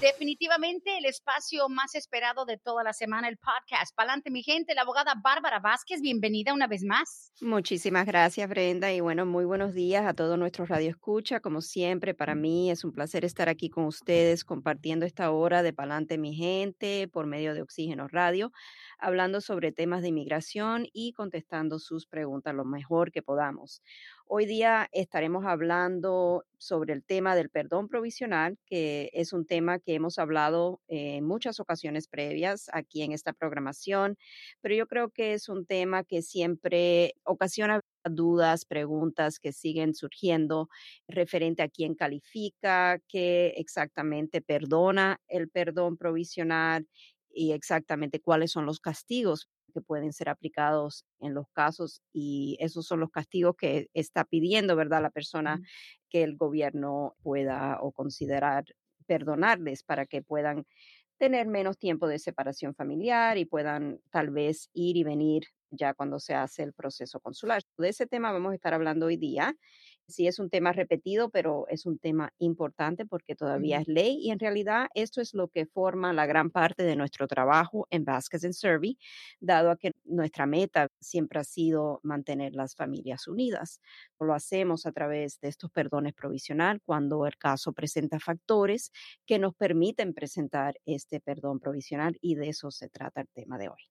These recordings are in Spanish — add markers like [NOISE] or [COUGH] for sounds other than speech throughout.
Definitivamente el espacio más esperado de toda la semana, el podcast. Palante mi gente, la abogada Bárbara Vázquez, bienvenida una vez más. Muchísimas gracias, Brenda, y bueno, muy buenos días a todos nuestros Radio Escucha. Como siempre, para mí es un placer estar aquí con ustedes compartiendo esta hora de Palante mi gente por medio de Oxígeno Radio, hablando sobre temas de inmigración y contestando sus preguntas lo mejor que podamos. Hoy día estaremos hablando sobre el tema del perdón provisional, que es un tema que hemos hablado en muchas ocasiones previas aquí en esta programación, pero yo creo que es un tema que siempre ocasiona dudas, preguntas que siguen surgiendo referente a quién califica, qué exactamente perdona el perdón provisional y exactamente cuáles son los castigos que pueden ser aplicados en los casos y esos son los castigos que está pidiendo, ¿verdad? La persona que el gobierno pueda o considerar perdonarles para que puedan tener menos tiempo de separación familiar y puedan tal vez ir y venir ya cuando se hace el proceso consular. De ese tema vamos a estar hablando hoy día sí es un tema repetido, pero es un tema importante porque todavía es ley y en realidad esto es lo que forma la gran parte de nuestro trabajo en Vasquez and Survey, dado a que nuestra meta siempre ha sido mantener las familias unidas. Lo hacemos a través de estos perdones provisional cuando el caso presenta factores que nos permiten presentar este perdón provisional y de eso se trata el tema de hoy.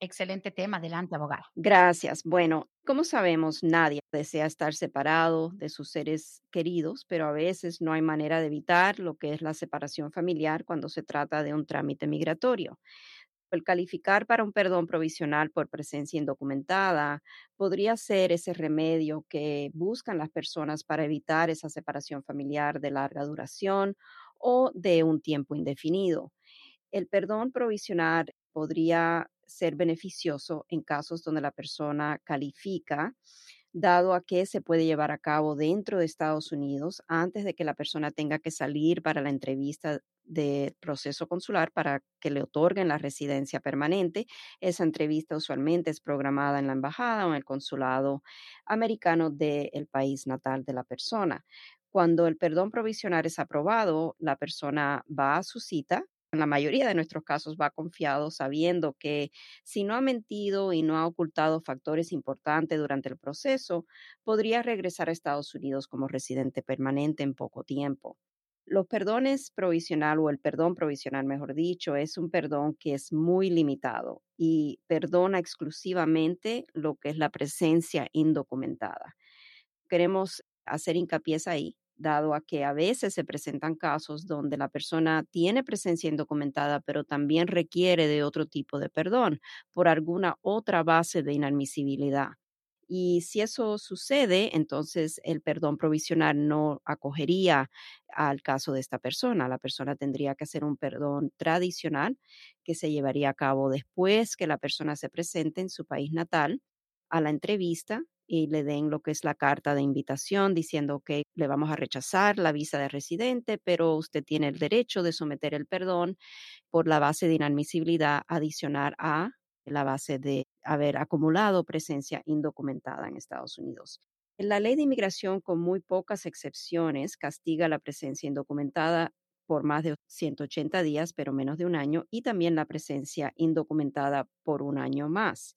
Excelente tema. Adelante, abogada. Gracias. Bueno, como sabemos, nadie desea estar separado de sus seres queridos, pero a veces no hay manera de evitar lo que es la separación familiar cuando se trata de un trámite migratorio. El calificar para un perdón provisional por presencia indocumentada podría ser ese remedio que buscan las personas para evitar esa separación familiar de larga duración o de un tiempo indefinido. El perdón provisional podría ser beneficioso en casos donde la persona califica, dado a que se puede llevar a cabo dentro de Estados Unidos antes de que la persona tenga que salir para la entrevista de proceso consular para que le otorguen la residencia permanente. Esa entrevista usualmente es programada en la embajada o en el consulado americano del país natal de la persona. Cuando el perdón provisional es aprobado, la persona va a su cita en la mayoría de nuestros casos va confiado sabiendo que si no ha mentido y no ha ocultado factores importantes durante el proceso, podría regresar a Estados Unidos como residente permanente en poco tiempo. Los perdones provisional o el perdón provisional, mejor dicho, es un perdón que es muy limitado y perdona exclusivamente lo que es la presencia indocumentada. Queremos hacer hincapié ahí dado a que a veces se presentan casos donde la persona tiene presencia indocumentada, pero también requiere de otro tipo de perdón por alguna otra base de inadmisibilidad. Y si eso sucede, entonces el perdón provisional no acogería al caso de esta persona. La persona tendría que hacer un perdón tradicional que se llevaría a cabo después que la persona se presente en su país natal a la entrevista y le den lo que es la carta de invitación diciendo que le vamos a rechazar la visa de residente, pero usted tiene el derecho de someter el perdón por la base de inadmisibilidad adicional a la base de haber acumulado presencia indocumentada en Estados Unidos. La ley de inmigración, con muy pocas excepciones, castiga la presencia indocumentada por más de 180 días, pero menos de un año, y también la presencia indocumentada por un año más.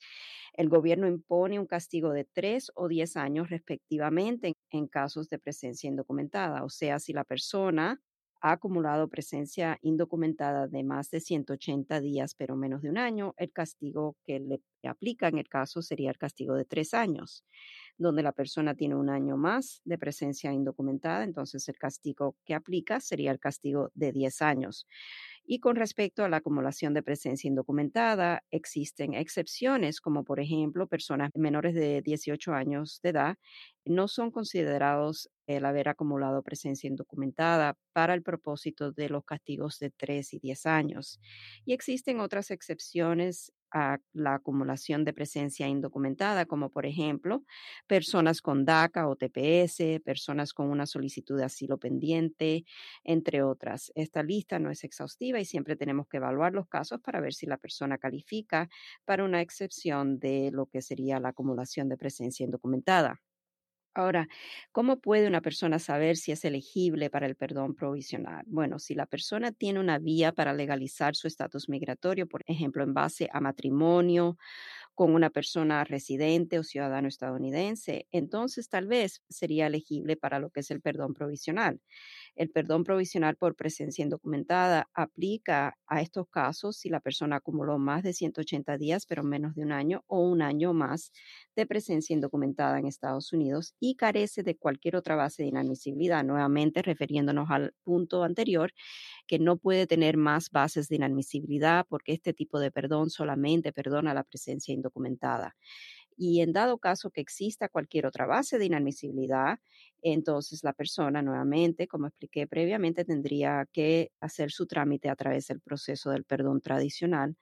El gobierno impone un castigo de tres o diez años respectivamente en, casos de presencia indocumentada, o sea, si la persona ha acumulado presencia indocumentada de más de 180 días, pero menos de un año, el castigo que le aplica en el caso sería el castigo de tres años donde la persona tiene un año más de presencia indocumentada, entonces el castigo que aplica sería el castigo de 10 años. Y con respecto a la acumulación de presencia indocumentada, existen excepciones, como por ejemplo personas menores de 18 años de edad no son considerados el haber acumulado presencia indocumentada para el propósito de los castigos de 3 y 10 años. Y existen otras excepciones a la acumulación de presencia indocumentada, como por ejemplo personas con DACA o TPS, personas con una solicitud de asilo pendiente, entre otras. Esta lista no es exhaustiva y siempre tenemos que evaluar los casos para ver si la persona califica para una excepción de lo que sería la acumulación de presencia indocumentada. Ahora, ¿cómo puede una persona saber si es elegible para el perdón provisional? Bueno, si la persona tiene una vía para legalizar su estatus migratorio, por ejemplo, en base a matrimonio con una persona residente o ciudadano estadounidense, entonces tal vez sería elegible para lo que es el perdón provisional. El perdón provisional por presencia indocumentada aplica a estos casos si la persona acumuló más de 180 días, pero menos de un año o un año más de presencia indocumentada en Estados Unidos y carece de cualquier otra base de inadmisibilidad. Nuevamente, refiriéndonos al punto anterior, que no puede tener más bases de inadmisibilidad porque este tipo de perdón solamente perdona la presencia indocumentada. Y en dado caso que exista cualquier otra base de inadmisibilidad, entonces la persona nuevamente, como expliqué previamente, tendría que hacer su trámite a través del proceso del perdón tradicional.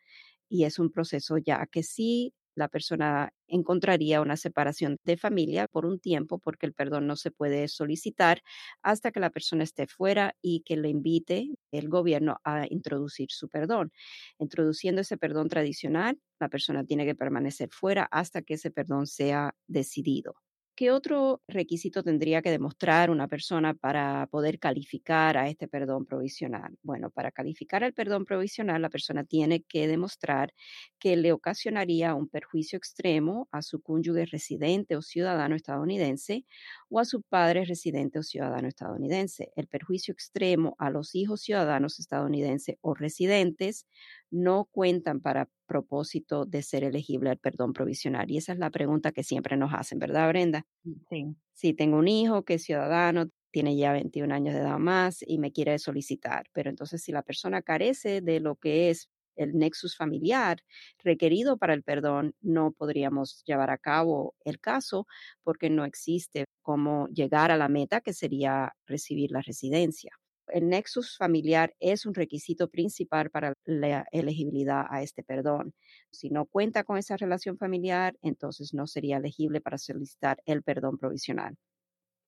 Y es un proceso ya que sí la persona encontraría una separación de familia por un tiempo porque el perdón no se puede solicitar hasta que la persona esté fuera y que le invite el gobierno a introducir su perdón. Introduciendo ese perdón tradicional, la persona tiene que permanecer fuera hasta que ese perdón sea decidido. ¿Qué otro requisito tendría que demostrar una persona para poder calificar a este perdón provisional? Bueno, para calificar al perdón provisional, la persona tiene que demostrar que le ocasionaría un perjuicio extremo a su cónyuge residente o ciudadano estadounidense o a su padre residente o ciudadano estadounidense. El perjuicio extremo a los hijos ciudadanos estadounidenses o residentes no cuentan para propósito de ser elegible al perdón provisional. Y esa es la pregunta que siempre nos hacen, ¿verdad, Brenda? Mm, sí. Si tengo un hijo que es ciudadano, tiene ya 21 años de edad más y me quiere solicitar, pero entonces si la persona carece de lo que es el nexus familiar requerido para el perdón, no podríamos llevar a cabo el caso porque no existe cómo llegar a la meta que sería recibir la residencia el nexus familiar es un requisito principal para la elegibilidad a este perdón. Si no cuenta con esa relación familiar, entonces no sería elegible para solicitar el perdón provisional.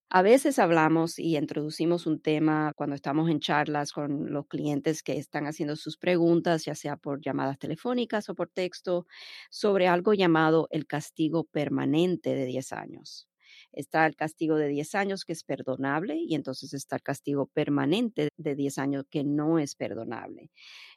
A veces hablamos y introducimos un tema cuando estamos en charlas con los clientes que están haciendo sus preguntas, ya sea por llamadas telefónicas o por texto, sobre algo llamado el castigo permanente de 10 años. Está el castigo de 10 años que es perdonable y entonces está el castigo permanente de 10 años que no es perdonable.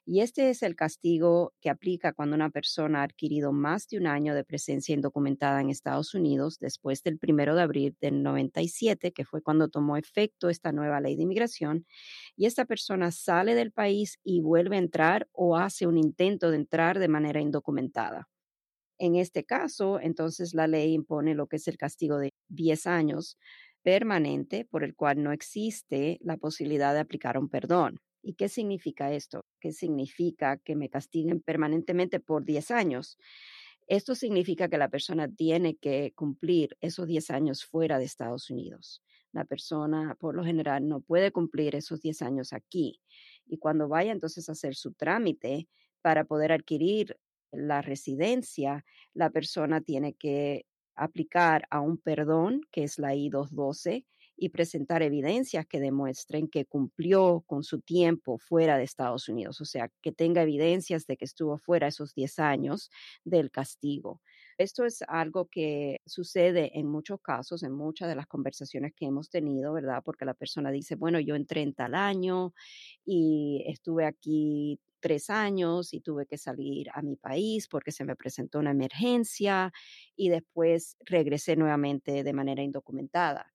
Y este es el castigo que aplica cuando una persona ha adquirido más de un año de presencia indocumentada en Estados Unidos después del primero de abril del 97, que fue cuando tomó efecto esta nueva ley de inmigración, y esta persona sale del país y vuelve a entrar o hace un intento de entrar de manera indocumentada. En este caso, entonces la ley impone lo que es el castigo de 10 años permanente por el cual no existe la posibilidad de aplicar un perdón. ¿Y qué significa esto? ¿Qué significa que me castiguen permanentemente por 10 años? Esto significa que la persona tiene que cumplir esos 10 años fuera de Estados Unidos. La persona, por lo general, no puede cumplir esos 10 años aquí. Y cuando vaya entonces a hacer su trámite para poder adquirir la residencia, la persona tiene que aplicar a un perdón, que es la I-212, y presentar evidencias que demuestren que cumplió con su tiempo fuera de Estados Unidos, o sea, que tenga evidencias de que estuvo fuera esos 10 años del castigo. Esto es algo que sucede en muchos casos, en muchas de las conversaciones que hemos tenido, ¿verdad? Porque la persona dice, bueno, yo entré en tal año y estuve aquí tres años y tuve que salir a mi país porque se me presentó una emergencia y después regresé nuevamente de manera indocumentada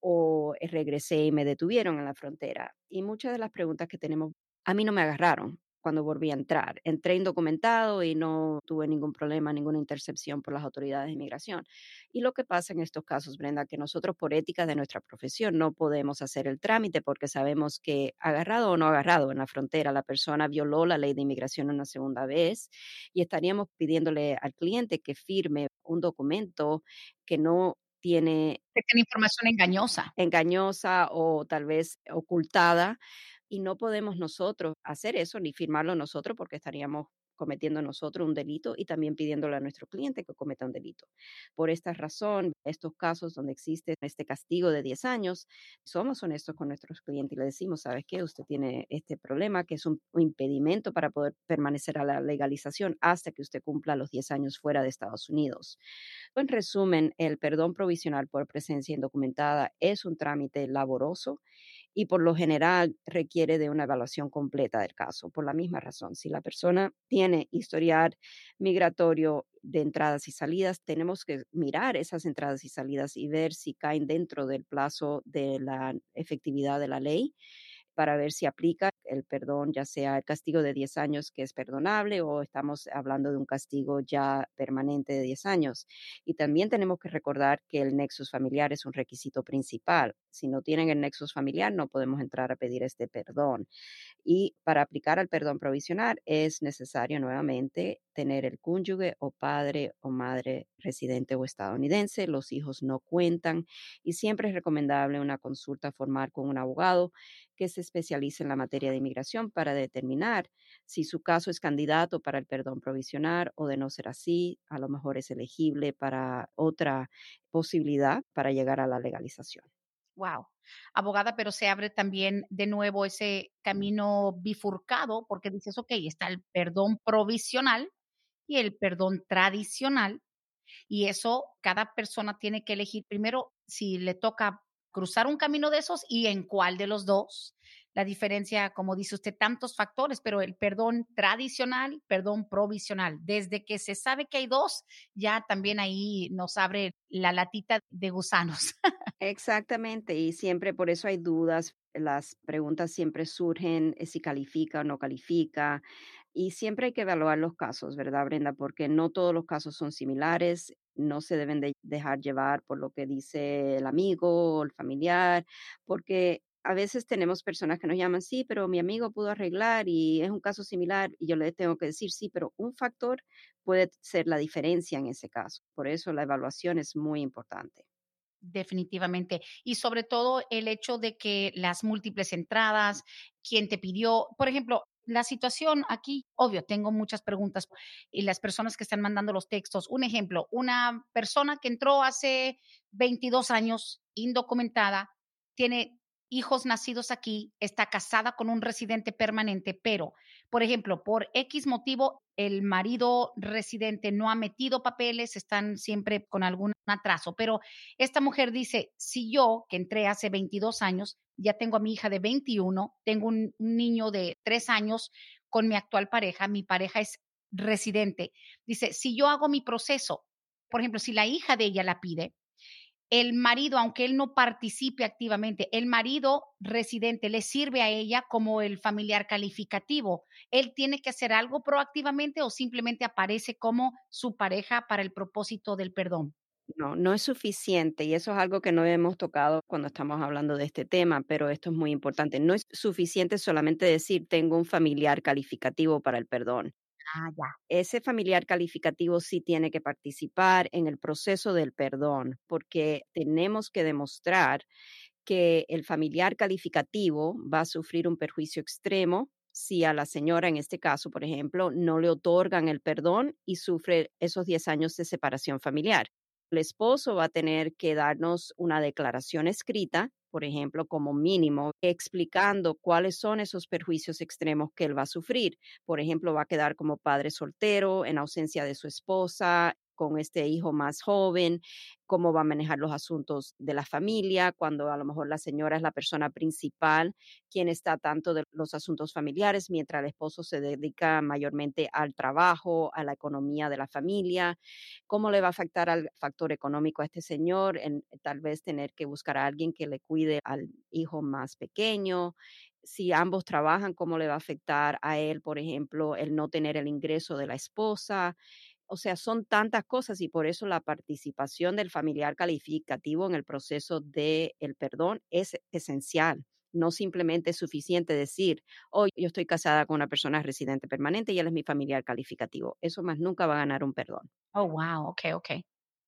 o regresé y me detuvieron en la frontera. Y muchas de las preguntas que tenemos, a mí no me agarraron, cuando volví a entrar. Entré indocumentado y no tuve ningún problema, ninguna intercepción por las autoridades de inmigración. Y lo que pasa en estos casos, Brenda, que nosotros por ética de nuestra profesión no podemos hacer el trámite porque sabemos que agarrado o no agarrado en la frontera, la persona violó la ley de inmigración una segunda vez y estaríamos pidiéndole al cliente que firme un documento que no tiene... Que tiene información engañosa. Engañosa o tal vez ocultada y no podemos nosotros hacer eso ni firmarlo nosotros porque estaríamos cometiendo nosotros un delito y también pidiéndole a nuestro cliente que cometa un delito. Por esta razón, estos casos donde existe este castigo de 10 años, somos honestos con nuestros clientes y le decimos, ¿sabes qué? Usted tiene este problema que es un, impedimento para poder permanecer a la legalización hasta que usted cumpla los 10 años fuera de Estados Unidos. En resumen, el perdón provisional por presencia indocumentada es un trámite laboroso y por lo general requiere de una evaluación completa del caso. Por la misma razón, si la persona tiene historial migratorio de entradas y salidas, tenemos que mirar esas entradas y salidas y ver si caen dentro del plazo de la efectividad de la ley para ver si aplica el perdón, ya sea el castigo de 10 años que es perdonable o estamos hablando de un castigo ya permanente de 10 años. Y también tenemos que recordar que el nexus familiar es un requisito principal. Si no tienen el nexus familiar, no podemos entrar a pedir este perdón. Y para aplicar al perdón provisional es necesario nuevamente tener el cónyuge o padre o madre residente o estadounidense. Los hijos no cuentan y siempre es recomendable una consulta formal con un abogado que se especialice en la materia de inmigración para determinar si su caso es candidato para el perdón provisional o de no ser así, a lo mejor es elegible para otra posibilidad para llegar a la legalización. Wow. Abogada, pero se abre también de nuevo ese camino bifurcado porque dices, ok, está el perdón provisional y el perdón tradicional. Y eso cada persona tiene que elegir primero si le toca cruzar un camino de esos y en cuál de los dos. La diferencia, como dice usted, tantos factores, pero el perdón tradicional, perdón provisional, desde que se sabe que hay dos, ya también ahí nos abre la latita de gusanos. [LAUGHS] Exactamente, y siempre por eso hay dudas, las preguntas siempre surgen eh, si califica o no califica, y siempre hay que evaluar los casos, ¿verdad, Brenda? Porque no todos los casos son similares no se deben de dejar llevar por lo que dice el amigo el familiar, porque a veces tenemos personas que nos llaman, sí, pero mi amigo pudo arreglar y es un caso similar y yo le tengo que decir, sí, pero un factor puede ser la diferencia en ese caso. Por eso la evaluación es muy importante. Definitivamente. Y sobre todo el hecho de que las múltiples entradas, quién te pidió, por ejemplo, la situación aquí, obvio, tengo muchas preguntas y las personas que están mandando los textos. Un ejemplo, una persona que entró hace 22 años, indocumentada, tiene hijos nacidos aquí, está casada con un residente permanente, pero, por ejemplo, por X motivo, el marido residente no ha metido papeles, están siempre con algún atraso, pero esta mujer dice, si yo, que entré hace 22 años, ya tengo a mi hija de 21, tengo un, niño de 3 años con mi actual pareja, mi pareja es residente, dice, si yo hago mi proceso, por ejemplo, si la hija de ella la pide, el marido, aunque él no participe activamente, el marido residente le sirve a ella como el familiar calificativo. Él tiene que hacer algo proactivamente o simplemente aparece como su pareja para el propósito del perdón. No, no es suficiente y eso es algo que no hemos tocado cuando estamos hablando de este tema, pero esto es muy importante. No es suficiente solamente decir tengo un familiar calificativo para el perdón. Ah. Ese familiar calificativo sí tiene que participar en el proceso del perdón, porque tenemos que demostrar que el familiar calificativo va a sufrir un perjuicio extremo si a la señora, en este caso, por ejemplo, no le otorgan el perdón y sufre esos 10 años de separación familiar. El esposo va a tener que darnos una declaración escrita por ejemplo, como mínimo, explicando cuáles son esos perjuicios extremos que él va a sufrir. Por ejemplo, va a quedar como padre soltero en ausencia de su esposa, con este hijo más joven, cómo va a manejar los asuntos de la familia, cuando a lo mejor la señora es la persona principal, quien está tanto de los asuntos familiares, mientras el esposo se dedica mayormente al trabajo, a la economía de la familia, cómo le va a afectar al factor económico a este señor, en tal vez tener que buscar a alguien que le cuide al hijo más pequeño, si ambos trabajan, cómo le va a afectar a él, por ejemplo, el no tener el ingreso de la esposa. O sea, son tantas cosas y por eso la participación del familiar calificativo en el proceso del el perdón es esencial. No simplemente es suficiente decir, hoy yo estoy casada con una persona residente permanente y él es mi familiar calificativo. Eso más nunca va a ganar un perdón. Oh, wow, ok, ok.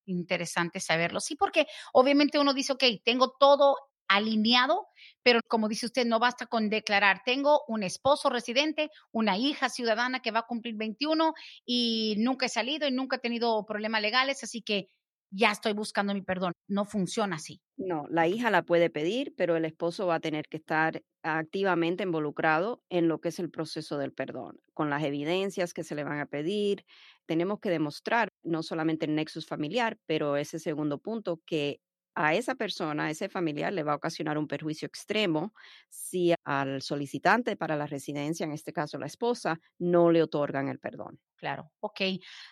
Interesante saberlo. Sí, porque obviamente uno dice, ok, tengo todo alineado, pero como dice usted, no basta con declarar, tengo un esposo residente, una hija ciudadana que va a cumplir 21 y nunca he salido y nunca he tenido problemas legales, así que ya estoy buscando mi perdón. No funciona así. No, la hija la puede pedir, pero el esposo va a tener que estar activamente involucrado en lo que es el proceso del perdón, con las evidencias que se le van a pedir. Tenemos que demostrar no solamente el nexus familiar, pero ese segundo punto, que a esa persona, a ese familiar, le va a ocasionar un perjuicio extremo si al solicitante para la residencia, en este caso la esposa, no le otorgan el perdón. Claro, ok,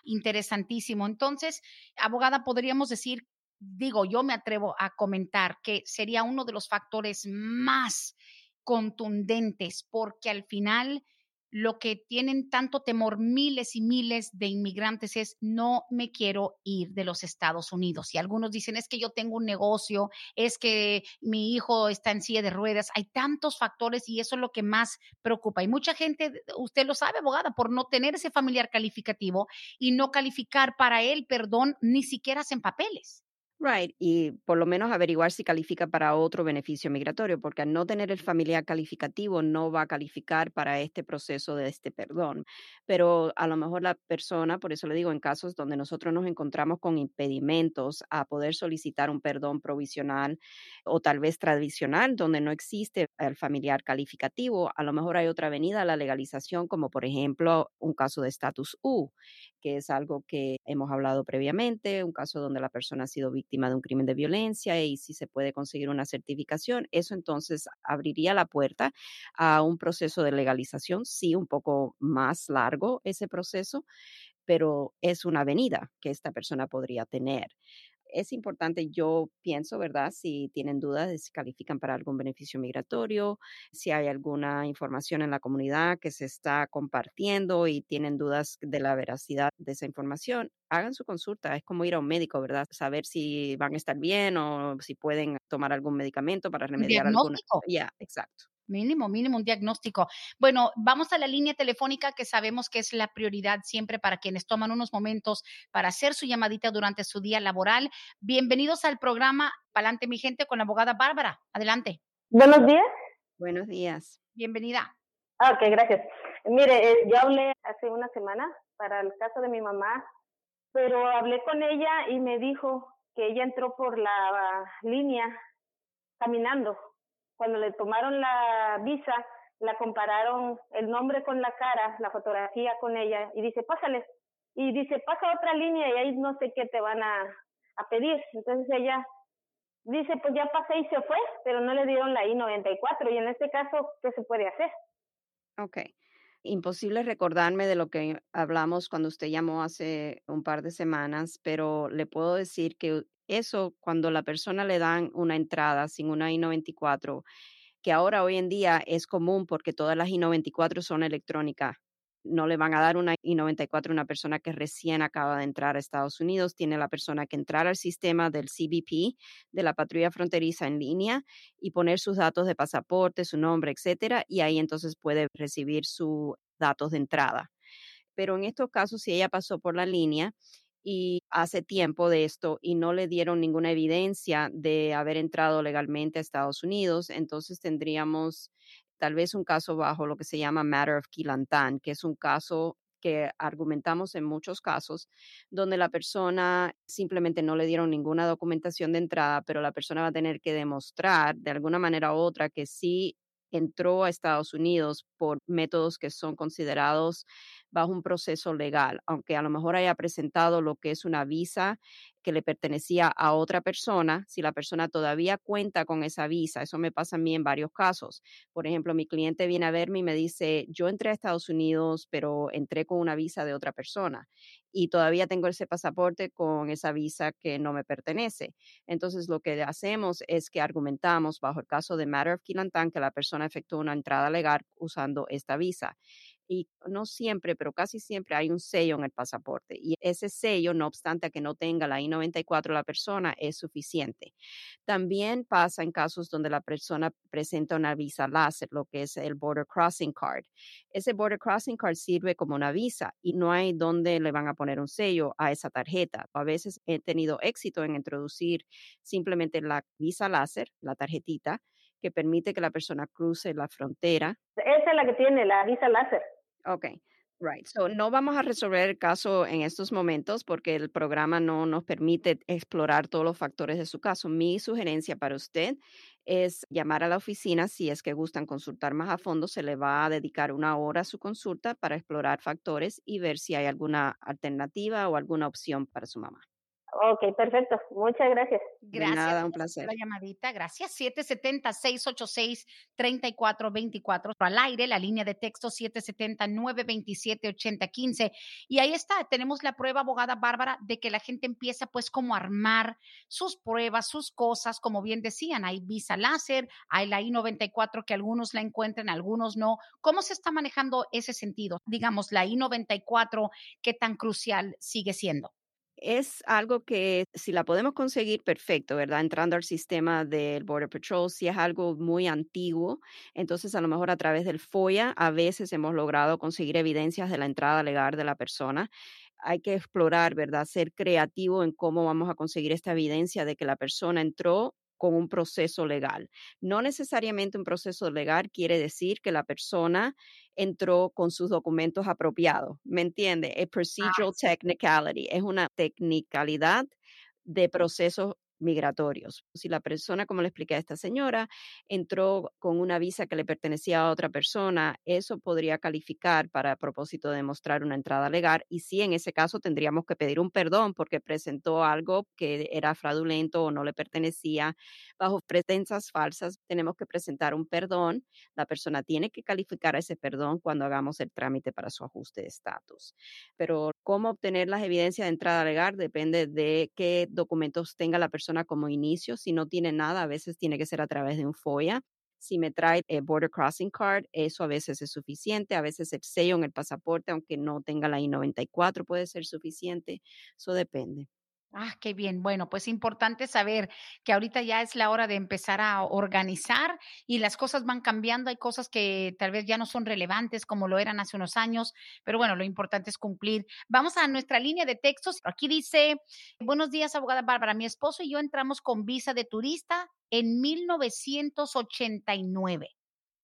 interesantísimo. Entonces, abogada, podríamos decir, digo, yo me atrevo a comentar que sería uno de los factores más contundentes porque al final lo que tienen tanto temor miles y miles de inmigrantes es no me quiero ir de los Estados Unidos. Y algunos dicen es que yo tengo un negocio, es que mi hijo está en silla de ruedas. Hay tantos factores y eso es lo que más preocupa. Y mucha gente, usted lo sabe, abogada, por no tener ese familiar calificativo y no calificar para él, perdón, ni siquiera hacen papeles. Right, y por lo menos averiguar si califica para otro beneficio migratorio, porque al no tener el familiar calificativo no va a calificar para este proceso de este perdón. Pero a lo mejor la persona, por eso le digo, en casos donde nosotros nos encontramos con impedimentos a poder solicitar un perdón provisional o tal vez tradicional, donde no existe el familiar calificativo, a lo mejor hay otra avenida a la legalización, como por ejemplo un caso de estatus U, que es algo que hemos hablado previamente, un caso donde la persona ha sido víctima de un crimen de violencia y si se puede conseguir una certificación, eso entonces abriría la puerta a un proceso de legalización, sí, un poco más largo ese proceso, pero es una avenida que esta persona podría tener es importante, yo pienso, ¿verdad? Si tienen dudas de si califican para algún beneficio migratorio, si hay alguna información en la comunidad que se está compartiendo y tienen dudas de la veracidad de esa información, hagan su consulta. Es como ir a un médico, ¿verdad? Saber si van a estar bien o si pueden tomar algún medicamento para remediar alguna. Ya, exacto. Mínimo, mínimo un diagnóstico. Bueno, vamos a la línea telefónica que sabemos que es la prioridad siempre para quienes toman unos momentos para hacer su llamadita durante su día laboral. Bienvenidos al programa Palante mi gente con la abogada Bárbara. Adelante. Buenos días. Buenos días. Bienvenida. Ah, ok, gracias. Mire, eh, yo hablé hace una semana para el caso de mi mamá, pero hablé con ella y me dijo que ella entró por la línea caminando cuando le tomaron la visa, la compararon el nombre con la cara, la fotografía con ella, y dice, pásale. Y dice, pasa otra línea y ahí no sé qué te van a, a pedir. Entonces ella dice, pues ya pasé y se fue, pero no le dieron la I-94. Y en este caso, ¿qué se puede hacer? Ok. Imposible recordarme de lo que hablamos cuando usted llamó hace un par de semanas, pero le puedo decir que eso cuando la persona le dan una entrada sin una I-94, que ahora hoy en día es común porque todas las I-94 son electrónicas. No le van a dar una I-94 a una persona que recién acaba de entrar a Estados Unidos. Tiene la persona que entrar al sistema del CBP, de la patrulla fronteriza en línea, y poner sus datos de pasaporte, su nombre, etcétera, y ahí entonces puede recibir sus datos de entrada. Pero en estos casos, si ella pasó por la línea y hace tiempo de esto y no le dieron ninguna evidencia de haber entrado legalmente a Estados Unidos, entonces tendríamos tal vez un caso bajo lo que se llama Matter of Kilantan, que es un caso que argumentamos en muchos casos, donde la persona simplemente no le dieron ninguna documentación de entrada, pero la persona va a tener que demostrar de alguna manera u otra que sí entró a Estados Unidos por métodos que son considerados bajo un proceso legal, aunque a lo mejor haya presentado lo que es una visa que le pertenecía a otra persona, si la persona todavía cuenta con esa visa. Eso me pasa a mí en varios casos. Por ejemplo, mi cliente viene a verme y me dice, yo entré a Estados Unidos, pero entré con una visa de otra persona y todavía tengo ese pasaporte con esa visa que no me pertenece. Entonces, lo que hacemos es que argumentamos bajo el caso de Matter of Kilantan que la persona efectuó una entrada legal usando esta visa y no siempre, pero casi siempre hay un sello en el pasaporte y ese sello, no obstante que no tenga la I-94 la persona, es suficiente. También pasa en casos donde la persona presenta una visa láser, lo que es el Border Crossing Card. Ese Border Crossing Card sirve como una visa y no hay donde le van a poner un sello a esa tarjeta. A veces he tenido éxito en introducir simplemente la visa láser, la tarjetita, que permite que la persona cruce la frontera. Esa es la que tiene la visa láser. Ok, right. So no vamos a resolver el caso en estos momentos porque el programa no nos permite explorar todos los factores de su caso. Mi sugerencia para usted es llamar a la oficina si es que gustan consultar más a fondo. Se le va a dedicar una hora a su consulta para explorar factores y ver si hay alguna alternativa o alguna opción para su mamá. Ok, perfecto. Muchas gracias. Gracias. nada, un placer. La llamadita, gracias. 770-686-3424. Al aire, la línea de texto 770-927-8015. Y ahí está, tenemos la prueba, abogada Bárbara, de que la gente empieza pues como a armar sus pruebas, sus cosas, como bien decían, hay visa láser, hay la I-94 que algunos la encuentran, algunos no. ¿Cómo se está manejando ese sentido? Digamos, la I-94, ¿qué tan crucial sigue siendo? Es algo que si la podemos conseguir, perfecto, ¿verdad? Entrando al sistema del Border Patrol, si es algo muy antiguo, entonces a lo mejor a través del FOIA a veces hemos logrado conseguir evidencias de la entrada legal de la persona. Hay que explorar, ¿verdad? Ser creativo en cómo vamos a conseguir esta evidencia de que la persona entró con un proceso legal. No necesariamente un proceso legal quiere decir que la persona entró con sus documentos apropiados. ¿Me entiende? A procedural technicality es una technicalidad de procesos migratorios. Si la persona, como le expliqué a esta señora, entró con una visa que le pertenecía a otra persona, eso podría calificar para propósito de demostrar una entrada legal y sí, en ese caso tendríamos que pedir un perdón porque presentó algo que era fraudulento o no le pertenecía. Bajo pretensas falsas tenemos que presentar un perdón. La persona tiene que calificar ese perdón cuando hagamos el trámite para su ajuste de estatus. Pero cómo obtener las evidencias de entrada legal depende de qué documentos tenga la persona como inicio. Si no tiene nada, a veces tiene que ser a través de un FOIA. Si me trae el Border Crossing Card, eso a veces es suficiente. A veces el sello en el pasaporte, aunque no tenga la I-94, puede ser suficiente. Eso depende. Ah, qué bien. Bueno, pues importante saber que ahorita ya es la hora de empezar a organizar y las cosas van cambiando. Hay cosas que tal vez ya no son relevantes como lo eran hace unos años, pero bueno, lo importante es cumplir. Vamos a nuestra línea de textos. Aquí dice, buenos días, abogada Bárbara. Mi esposo y yo entramos con visa de turista en 1989.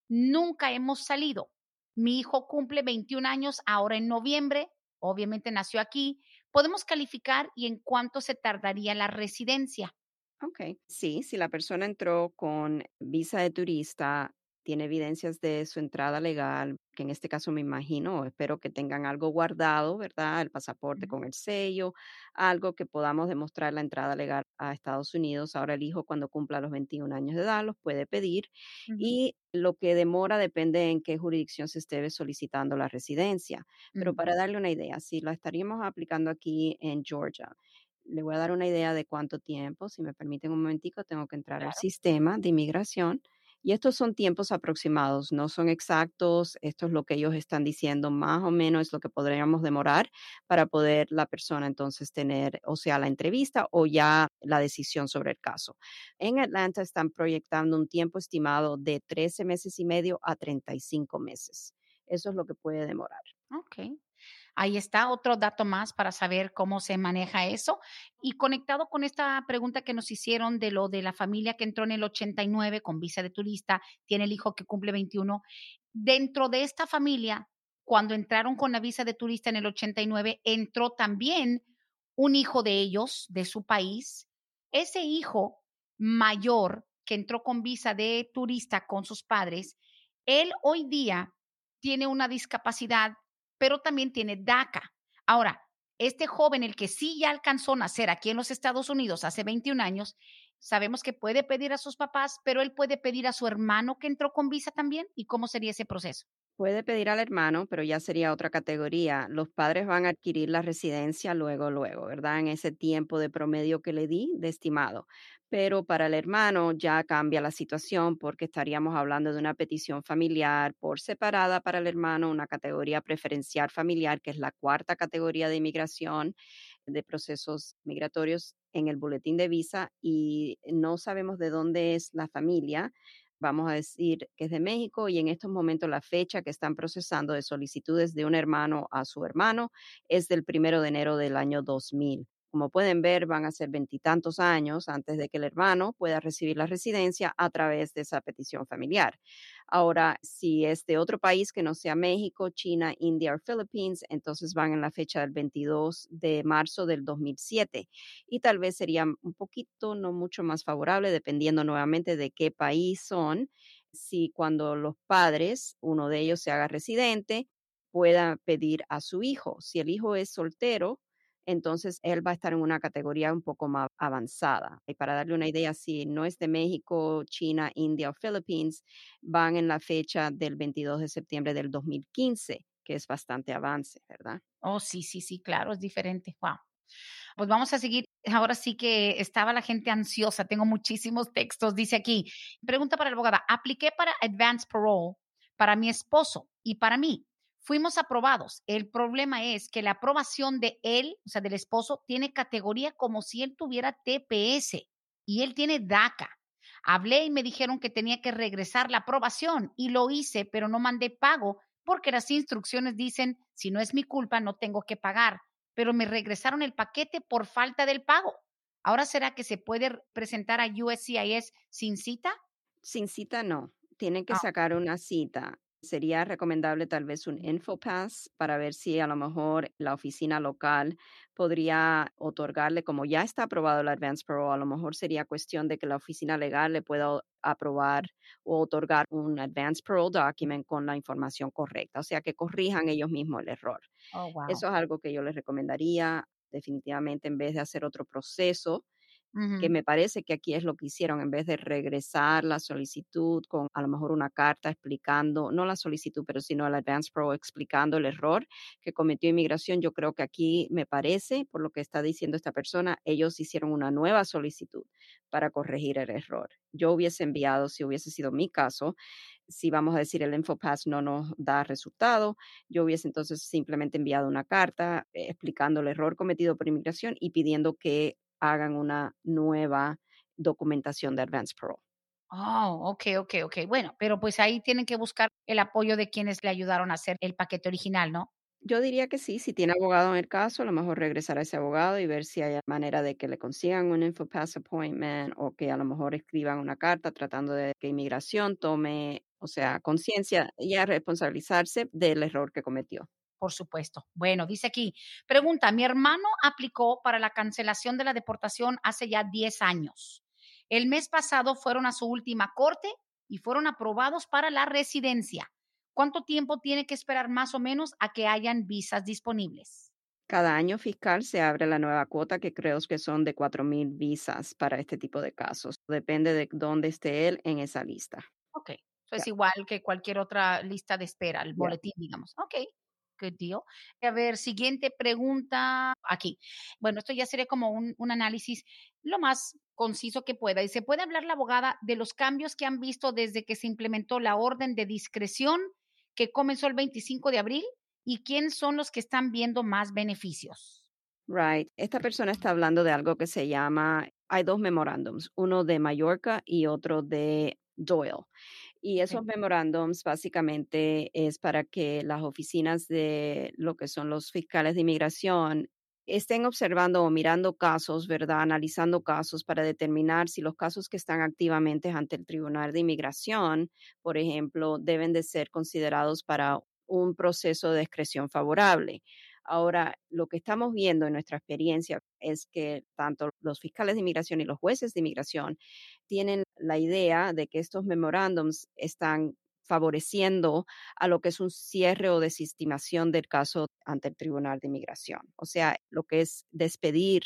Nunca hemos salido. Mi hijo cumple 21 años ahora en noviembre. Obviamente nació aquí podemos calificar y en cuánto se tardaría la residencia. Ok, sí, si la persona entró con visa de turista, tiene evidencias de su entrada legal, que en este caso me imagino, espero que tengan algo guardado, ¿verdad? El pasaporte con el sello, algo que podamos demostrar la entrada legal a Estados Unidos. Ahora el hijo cuando cumpla los 21 años de edad los puede pedir y lo que demora depende en qué jurisdicción se esté solicitando la residencia. Pero para darle una idea, si la estaríamos aplicando aquí en Georgia, le voy a dar una idea de cuánto tiempo. Si me permiten un momentico, tengo que entrar al sistema de inmigración. Y estos son tiempos aproximados, no son exactos, esto es lo que ellos están diciendo, más o menos es lo que podríamos demorar para poder la persona entonces tener, o sea, la entrevista o ya la decisión sobre el caso. En Atlanta están proyectando un tiempo estimado de 13 meses y medio a 35 meses. Eso es lo que puede demorar. Ok. Ahí está otro dato más para saber cómo se maneja eso. Y conectado con esta pregunta que nos hicieron de lo de la familia que entró en el 89 con visa de turista, tiene el hijo que cumple 21, dentro de esta familia, cuando entraron con la visa de turista en el 89, entró también un hijo de ellos, de su país. Ese hijo mayor que entró con visa de turista con sus padres, él hoy día tiene una discapacidad pero también tiene DACA. Ahora, Este joven, el que sí ya alcanzó a nacer aquí en los Estados Unidos hace 21 años, sabemos que puede pedir a sus papás, pero él puede pedir a su hermano que entró con visa también. ¿Y cómo sería ese proceso? Puede pedir al hermano, pero ya sería otra categoría. Los padres van a adquirir la residencia luego, luego, ¿verdad? En ese tiempo de promedio que le di, de estimado. Pero para el hermano ya cambia la situación porque estaríamos hablando de una petición familiar por separada para el hermano, una categoría preferencial familiar, que es la cuarta categoría de inmigración de procesos migratorios en el boletín de visa y no sabemos de dónde es la familia vamos a decir que es de México y en estos momentos la fecha que están procesando de solicitudes de un hermano a su hermano es del primero de enero del año 2000. Como pueden ver, van a ser veintitantos años antes de que el hermano pueda recibir la residencia a través de esa petición familiar. Ahora, si es de otro país que no sea México, China, India o Philippines, entonces van en la fecha del 22 de marzo del 2007 y tal vez sería un poquito, no mucho más favorable, dependiendo nuevamente de qué país son, si cuando los padres, uno de ellos se haga residente, pueda pedir a su hijo. Si el hijo es soltero, entonces él va a estar en una categoría un poco más avanzada. Y para darle una idea, si no es de México, China, India o Philippines, van en la fecha del 22 de septiembre del 2015, que es bastante avance, ¿verdad? Oh, sí, sí, sí, claro, es diferente. Wow. Pues vamos a seguir. Ahora sí que estaba la gente ansiosa. Tengo muchísimos textos. Dice aquí, pregunta para la abogada. Apliqué para Advance Parole para mi esposo y para mí fuimos aprobados. El problema es que la aprobación de él, o sea, del esposo, tiene categoría como si él tuviera TPS y él tiene DACA. Hablé y me dijeron que tenía que regresar la aprobación y lo hice, pero no mandé pago porque las instrucciones dicen, si no es mi culpa, no tengo que pagar, pero me regresaron el paquete por falta del pago. Ahora será que se puede presentar a USCIS sin cita? Sin cita no. Tienen que sacar una cita sería recomendable tal vez un InfoPass para ver si a lo mejor la oficina local podría otorgarle, como ya está aprobado el Advance Pro, a lo mejor sería cuestión de que la oficina legal le pueda aprobar o otorgar un Advance Pro document con la información correcta, o sea, que corrijan ellos mismos el error. Oh, Eso es algo que yo les recomendaría definitivamente en vez de hacer otro proceso que me parece que aquí es lo que hicieron, en vez de regresar la solicitud con a lo mejor una carta explicando, no la solicitud, pero sino el Advance Pro explicando el error que cometió inmigración, yo creo que aquí me parece, por lo que está diciendo esta persona, ellos hicieron una nueva solicitud para corregir el error. Yo hubiese enviado, si hubiese sido mi caso, si vamos a decir el InfoPass no nos da resultado, yo hubiese entonces simplemente enviado una carta eh, explicando el error cometido por inmigración y pidiendo que hagan una nueva documentación de Advance Pro. Oh, ok, ok, ok. Bueno, pero pues ahí tienen que buscar el apoyo de quienes le ayudaron a hacer el paquete original, ¿no? Yo diría que sí, si tiene abogado en el caso, a lo mejor regresar a ese abogado y ver si hay manera de que le consigan un InfoPass appointment o que a lo mejor escriban una carta tratando de que inmigración tome, o sea, conciencia y a responsabilizarse del error que cometió por supuesto. Bueno, dice aquí, pregunta, mi hermano aplicó para la cancelación de la deportación hace ya 10 años. El mes pasado fueron a su última corte y fueron aprobados para la residencia. ¿Cuánto tiempo tiene que esperar más o menos a que hayan visas disponibles? Cada año fiscal se abre la nueva cuota que creo que son de 4.000 visas para este tipo de casos. Depende de dónde esté él en esa lista. Ok, eso es igual que cualquier otra lista de espera, el boletín, digamos. Ok, good. A ver, siguiente pregunta aquí. Bueno, esto ya sería como un, un análisis lo más conciso que pueda. Y se puede hablar la abogada de los cambios que han visto desde que se implementó la orden de discreción que comenzó el 25 de abril y quiénes son los que están viendo más beneficios. Right. Esta persona está hablando de algo que se llama, hay dos memorándums, uno de Mallorca y otro de Doyle. Y esos memorándums básicamente es para que las oficinas de lo que son los fiscales de inmigración estén observando o mirando casos, ¿verdad? Analizando casos para determinar si los casos que están activamente ante el Tribunal de Inmigración, por ejemplo, deben de ser considerados para un proceso de discreción favorable. Ahora, lo que estamos viendo en nuestra experiencia es que tanto los fiscales de inmigración y los jueces de inmigración tienen la idea de que estos memorándums están favoreciendo a lo que es un cierre o desestimación del caso ante el Tribunal de Inmigración. O sea, lo que es despedir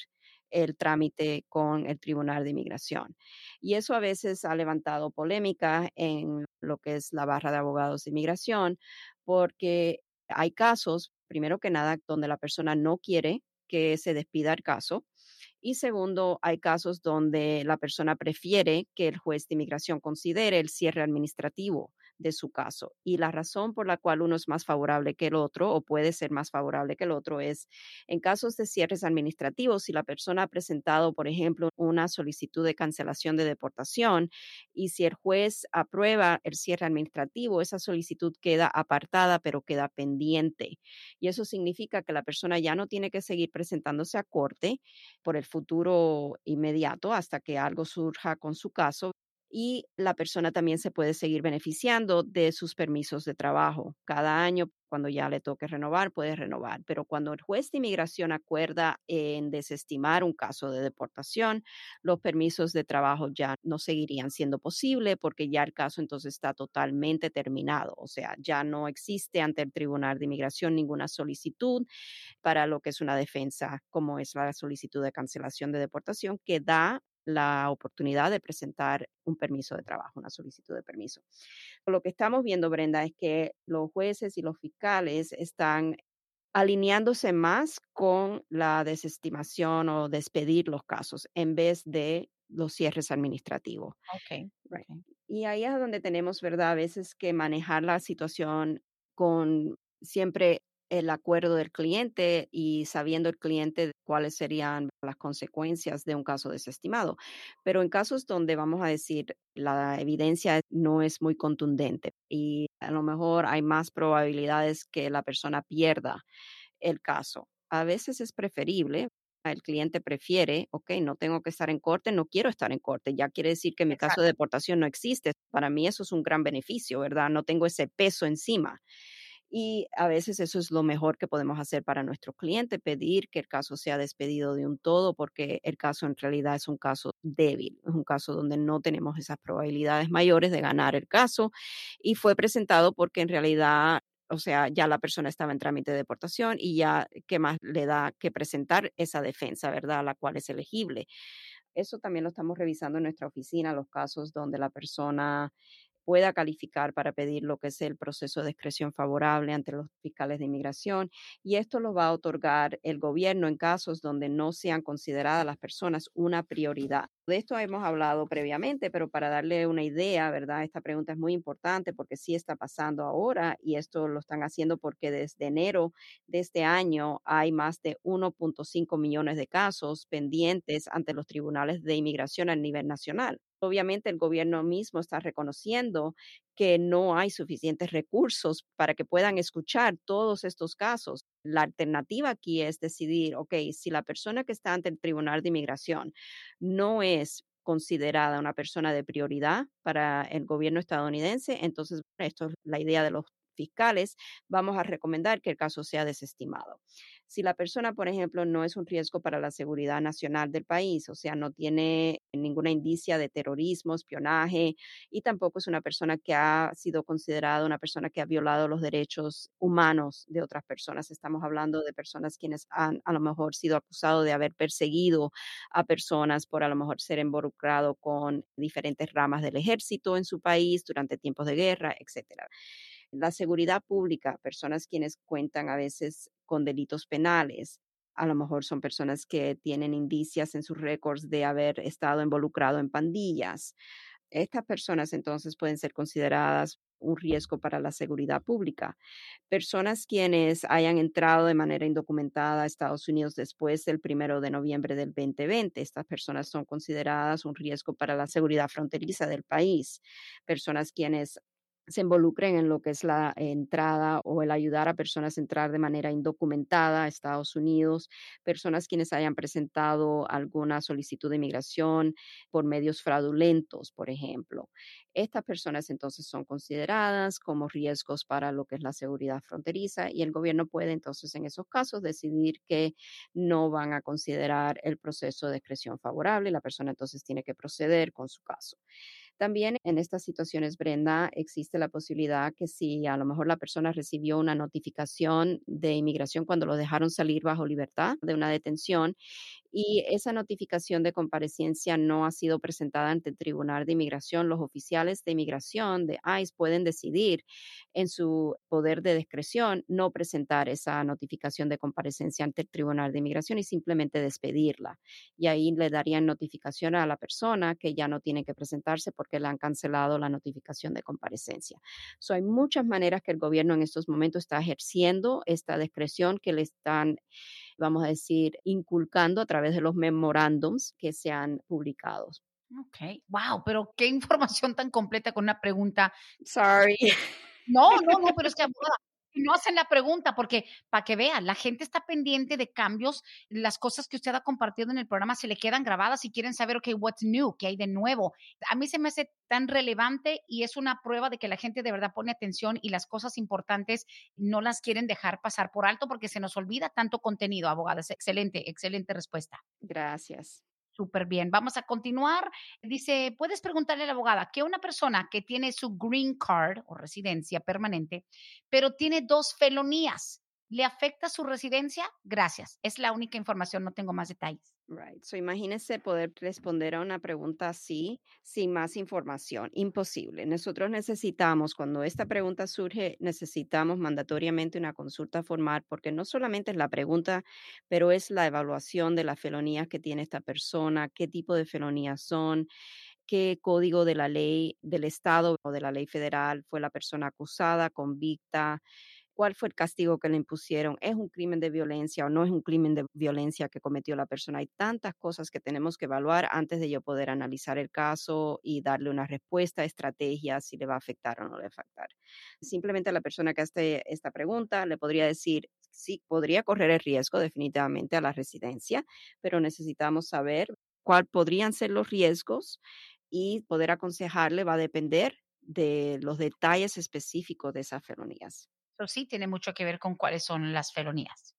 el trámite con el Tribunal de Inmigración. Y eso a veces ha levantado polémica en lo que es la barra de abogados de inmigración, porque hay casos, primero que nada, donde la persona no quiere que se despida el caso. Y segundo, hay casos donde la persona prefiere que el juez de inmigración considere el cierre administrativo de su caso. Y la razón por la cual uno es más favorable que el otro o puede ser más favorable que el otro es en casos de cierres administrativos, si la persona ha presentado, por ejemplo, una solicitud de cancelación de deportación y si el juez aprueba el cierre administrativo, esa solicitud queda apartada pero queda pendiente. Y eso significa que la persona ya no tiene que seguir presentándose a corte por el futuro inmediato hasta que algo surja con su caso y la persona también se puede seguir beneficiando de sus permisos de trabajo. Cada año, cuando ya le toque renovar, puede renovar. Pero cuando el juez de inmigración acuerda en desestimar un caso de deportación, los permisos de trabajo ya no seguirían siendo posible porque ya el caso entonces está totalmente terminado. O sea, ya no existe ante el Tribunal de Inmigración ninguna solicitud para lo que es una defensa como es la solicitud de cancelación de deportación que da la oportunidad de presentar un permiso de trabajo, una solicitud de permiso. Lo que estamos viendo, Brenda, es que los jueces y los fiscales están alineándose más con la desestimación o despedir los casos en vez de los cierres administrativos. Okay. Y ahí es donde tenemos, ¿verdad? A veces que manejar la situación con siempre el acuerdo del cliente y sabiendo el cliente cuáles serían las consecuencias de un caso desestimado. Pero en casos donde vamos a decir la evidencia no es muy contundente y a lo mejor hay más probabilidades que la persona pierda el caso. A veces es preferible el cliente prefiere, ok, no tengo que estar en corte, no quiero estar en corte, ya quiere decir que mi caso de deportación no existe. Para mí eso es un gran beneficio, ¿verdad? No tengo ese peso encima. Y a veces eso es lo mejor que podemos hacer para nuestro cliente, pedir que el caso sea despedido de un todo, porque el caso en realidad es un caso débil, es un caso donde no tenemos esas probabilidades mayores de ganar el caso. Y fue presentado porque en realidad o sea, ya la persona estaba en trámite de deportación y ya, ¿qué más le da que presentar esa defensa, verdad? La cual es elegible. Eso también lo estamos revisando en nuestra oficina, los casos donde la persona pueda calificar para pedir lo que es el proceso de discreción favorable ante los fiscales de inmigración y esto lo va a otorgar el gobierno en casos donde no sean consideradas las personas una prioridad. De esto hemos hablado previamente, pero para darle una idea, ¿verdad? Esta pregunta es muy importante porque sí está pasando ahora y esto lo están haciendo porque desde enero de este año hay más de 1.5 millones de casos pendientes ante los tribunales de inmigración a nivel nacional obviamente el gobierno mismo está reconociendo que no hay suficientes recursos para que puedan escuchar todos estos casos. La alternativa aquí es decidir, ok, si la persona que está ante el Tribunal de Inmigración no es considerada una persona de prioridad para el gobierno estadounidense, entonces esto es la idea de los fiscales, vamos a recomendar que el caso sea desestimado. Si la persona, por ejemplo, no es un riesgo para la seguridad nacional del país, o sea, no tiene ninguna indicia de terrorismo, espionaje y tampoco es una persona que ha sido considerada una persona que ha violado los derechos humanos de otras personas. Estamos hablando de personas quienes han a lo mejor sido acusados de haber perseguido a personas por a lo mejor ser involucrado con diferentes ramas del ejército en su país durante tiempos de guerra, etcétera. La seguridad pública, personas quienes cuentan a veces con delitos penales, a lo mejor son personas que tienen indicias en sus récords de haber estado involucrado en pandillas. Estas personas entonces pueden ser consideradas un riesgo para la seguridad pública. Personas quienes hayan entrado de manera indocumentada a Estados Unidos después del primero de noviembre del 2020, estas personas son consideradas un riesgo para la seguridad fronteriza del país. Personas quienes se involucren en lo que es la entrada o el ayudar a personas a entrar de manera indocumentada a Estados Unidos, personas quienes hayan presentado alguna solicitud de inmigración por medios fraudulentos, por ejemplo. Estas personas entonces son consideradas como riesgos para lo que es la seguridad fronteriza y el gobierno puede entonces en esos casos decidir que no van a considerar el proceso de excreción favorable y la persona entonces tiene que proceder con su caso. También en estas situaciones, Brenda, existe la posibilidad que si a lo mejor la persona recibió una notificación de inmigración cuando lo dejaron salir bajo libertad de una detención y esa notificación de comparecencia no ha sido presentada ante el Tribunal de Inmigración, los oficiales de inmigración de ICE pueden decidir en su poder de discreción no presentar esa notificación de comparecencia ante el Tribunal de Inmigración y simplemente despedirla. Y ahí le darían notificación a la persona que ya no tiene que presentarse porque le han cancelado la notificación de comparecencia. So, hay muchas maneras que el gobierno en estos momentos está ejerciendo esta discreción que le están vamos a decir, inculcando a través de los memorándums que se han publicado. Ok, wow, pero qué [LAUGHS] información tan completa con una pregunta. Sorry. No, no, no, pero es que no hacen la pregunta, porque para que vean, la gente está pendiente de cambios, las cosas que usted ha compartido en el programa se le quedan grabadas y quieren saber, ok, what's new, qué hay de nuevo. A mí se me hace tan relevante y es una prueba de que la gente de verdad pone atención y las cosas importantes no las quieren dejar pasar por alto porque se nos olvida tanto contenido, abogadas. Excelente, excelente respuesta. Gracias. Súper bien. Vamos a continuar. Dice, puedes preguntarle a la abogada que una persona que tiene su green card o residencia permanente, pero tiene dos felonías, ¿le afecta su residencia? Gracias. Es la única información, no tengo más detalles. Right. So imagínese poder responder a una pregunta así sin más información. Imposible. Nosotros necesitamos, cuando esta pregunta surge, necesitamos mandatoriamente una consulta formal porque no solamente es la pregunta, pero es la evaluación de las felonías que tiene esta persona, qué tipo de felonías son, qué código de la ley del Estado o de la ley federal fue la persona acusada, convicta, cuál fue el castigo que le impusieron, es un crimen de violencia o no es un crimen de violencia que cometió la persona. Hay tantas cosas que tenemos que evaluar antes de yo poder analizar el caso y darle una respuesta, estrategia, si le va a afectar o no le va a afectar. Simplemente la persona que hace esta pregunta le podría decir, sí, podría correr el riesgo definitivamente a la residencia, pero necesitamos saber cuáles podrían ser los riesgos y poder aconsejarle va a depender de los detalles específicos de esas felonías sí tiene mucho que ver con cuáles son las felonías.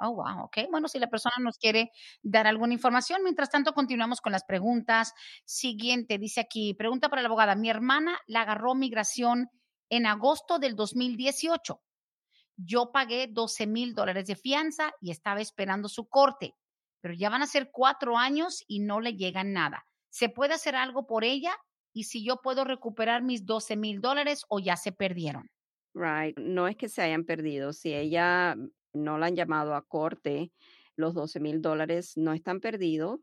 Oh, wow, ok. Bueno, si la persona nos quiere dar alguna información, mientras tanto continuamos con las preguntas. Siguiente, dice aquí, pregunta para la abogada. Mi hermana la agarró migración en agosto del 2018. Yo pagué 12 mil dólares de fianza y estaba esperando su corte, pero ya van a ser cuatro años y no le llega nada. ¿Se puede hacer algo por ella? Y si yo puedo recuperar mis 12 mil dólares o ya se perdieron. Right. No es que se hayan perdido. Si ella no la han llamado a corte, los 12 mil dólares no están perdidos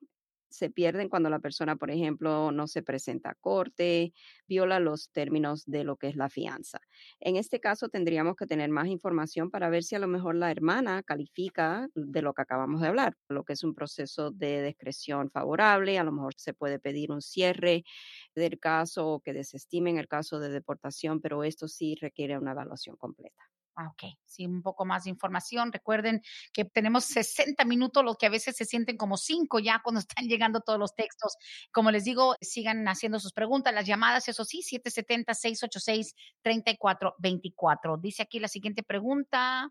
se pierden cuando la persona, por ejemplo, no se presenta a corte, viola los términos de lo que es la fianza. En este caso, tendríamos que tener más información para ver si a lo mejor la hermana califica de lo que acabamos de hablar, lo que es un proceso de discreción favorable, a lo mejor se puede pedir un cierre del caso o que desestimen el caso de deportación, pero esto sí requiere una evaluación completa. Ah, ok, sí, un poco más de información. Recuerden que tenemos 60 minutos, los que a veces se sienten como cinco ya cuando [LAUGHS] están llegando todos los textos. Como les digo, sigan haciendo sus preguntas, las llamadas, eso sí, 770-686-3424. Dice aquí la siguiente pregunta.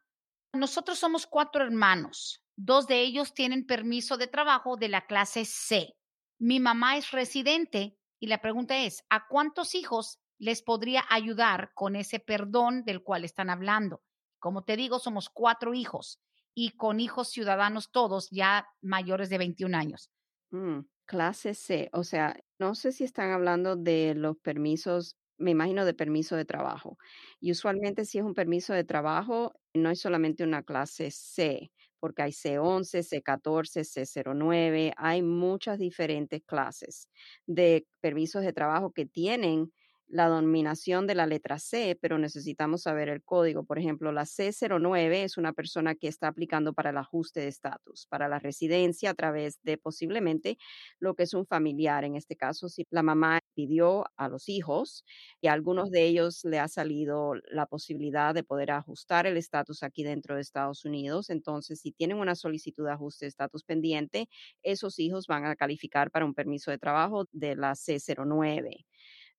Nosotros somos cuatro hermanos. Dos de ellos tienen permiso de trabajo de la clase C. Mi mamá es residente y la pregunta es, ¿a cuántos hijos les podría ayudar con ese perdón del cual están hablando. Como te digo, somos cuatro hijos y con hijos ciudadanos todos ya mayores de 21 años. Mm, clase C, o sea, no sé si están hablando de los permisos, me imagino de permiso de trabajo. Y usualmente si es un permiso de trabajo, no es solamente una clase C, porque hay C11, C14, C09, hay muchas diferentes clases de permisos de trabajo que tienen la dominación de la letra C, pero necesitamos saber el código. Por ejemplo, la C09 es una persona que está aplicando para el ajuste de estatus, para la residencia a través de posiblemente lo que es un familiar. En este caso, si la mamá pidió a los hijos y a algunos de ellos le ha salido la posibilidad de poder ajustar el estatus aquí dentro de Estados Unidos, entonces si tienen una solicitud de ajuste de estatus pendiente, esos hijos van a calificar para un permiso de trabajo de la C09.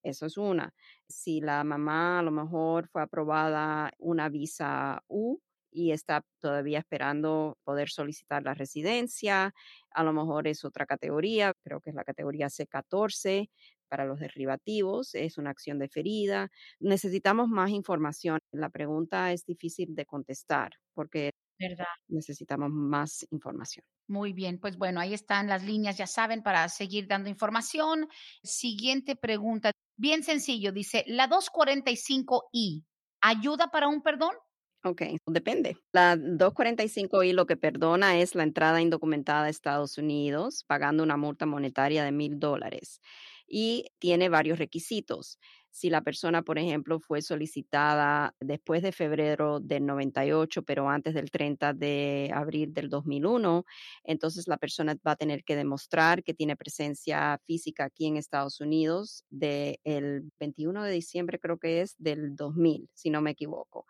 Eso es una. Si la mamá a lo mejor fue aprobada una visa U y está todavía esperando poder solicitar la residencia, a lo mejor es otra categoría, creo que es la categoría C14, para los derivativos, es una acción deferida. Necesitamos más información. La pregunta es difícil de contestar porque ¿Verdad? necesitamos más información. Muy bien, pues bueno, ahí están las líneas, ya saben, para seguir dando información. Siguiente pregunta, bien sencillo, dice, la 245I, ¿ayuda para un perdón? Ok, depende. La 245I lo que perdona es la entrada indocumentada a Estados Unidos, pagando una multa monetaria de mil dólares. Y tiene varios requisitos. Si la persona, por ejemplo, fue solicitada después de febrero del 98, pero antes del 30 de abril del 2001, entonces la persona va a tener que demostrar que tiene presencia física aquí en Estados Unidos del 21 de diciembre, creo que es, del 2000, si no me equivoco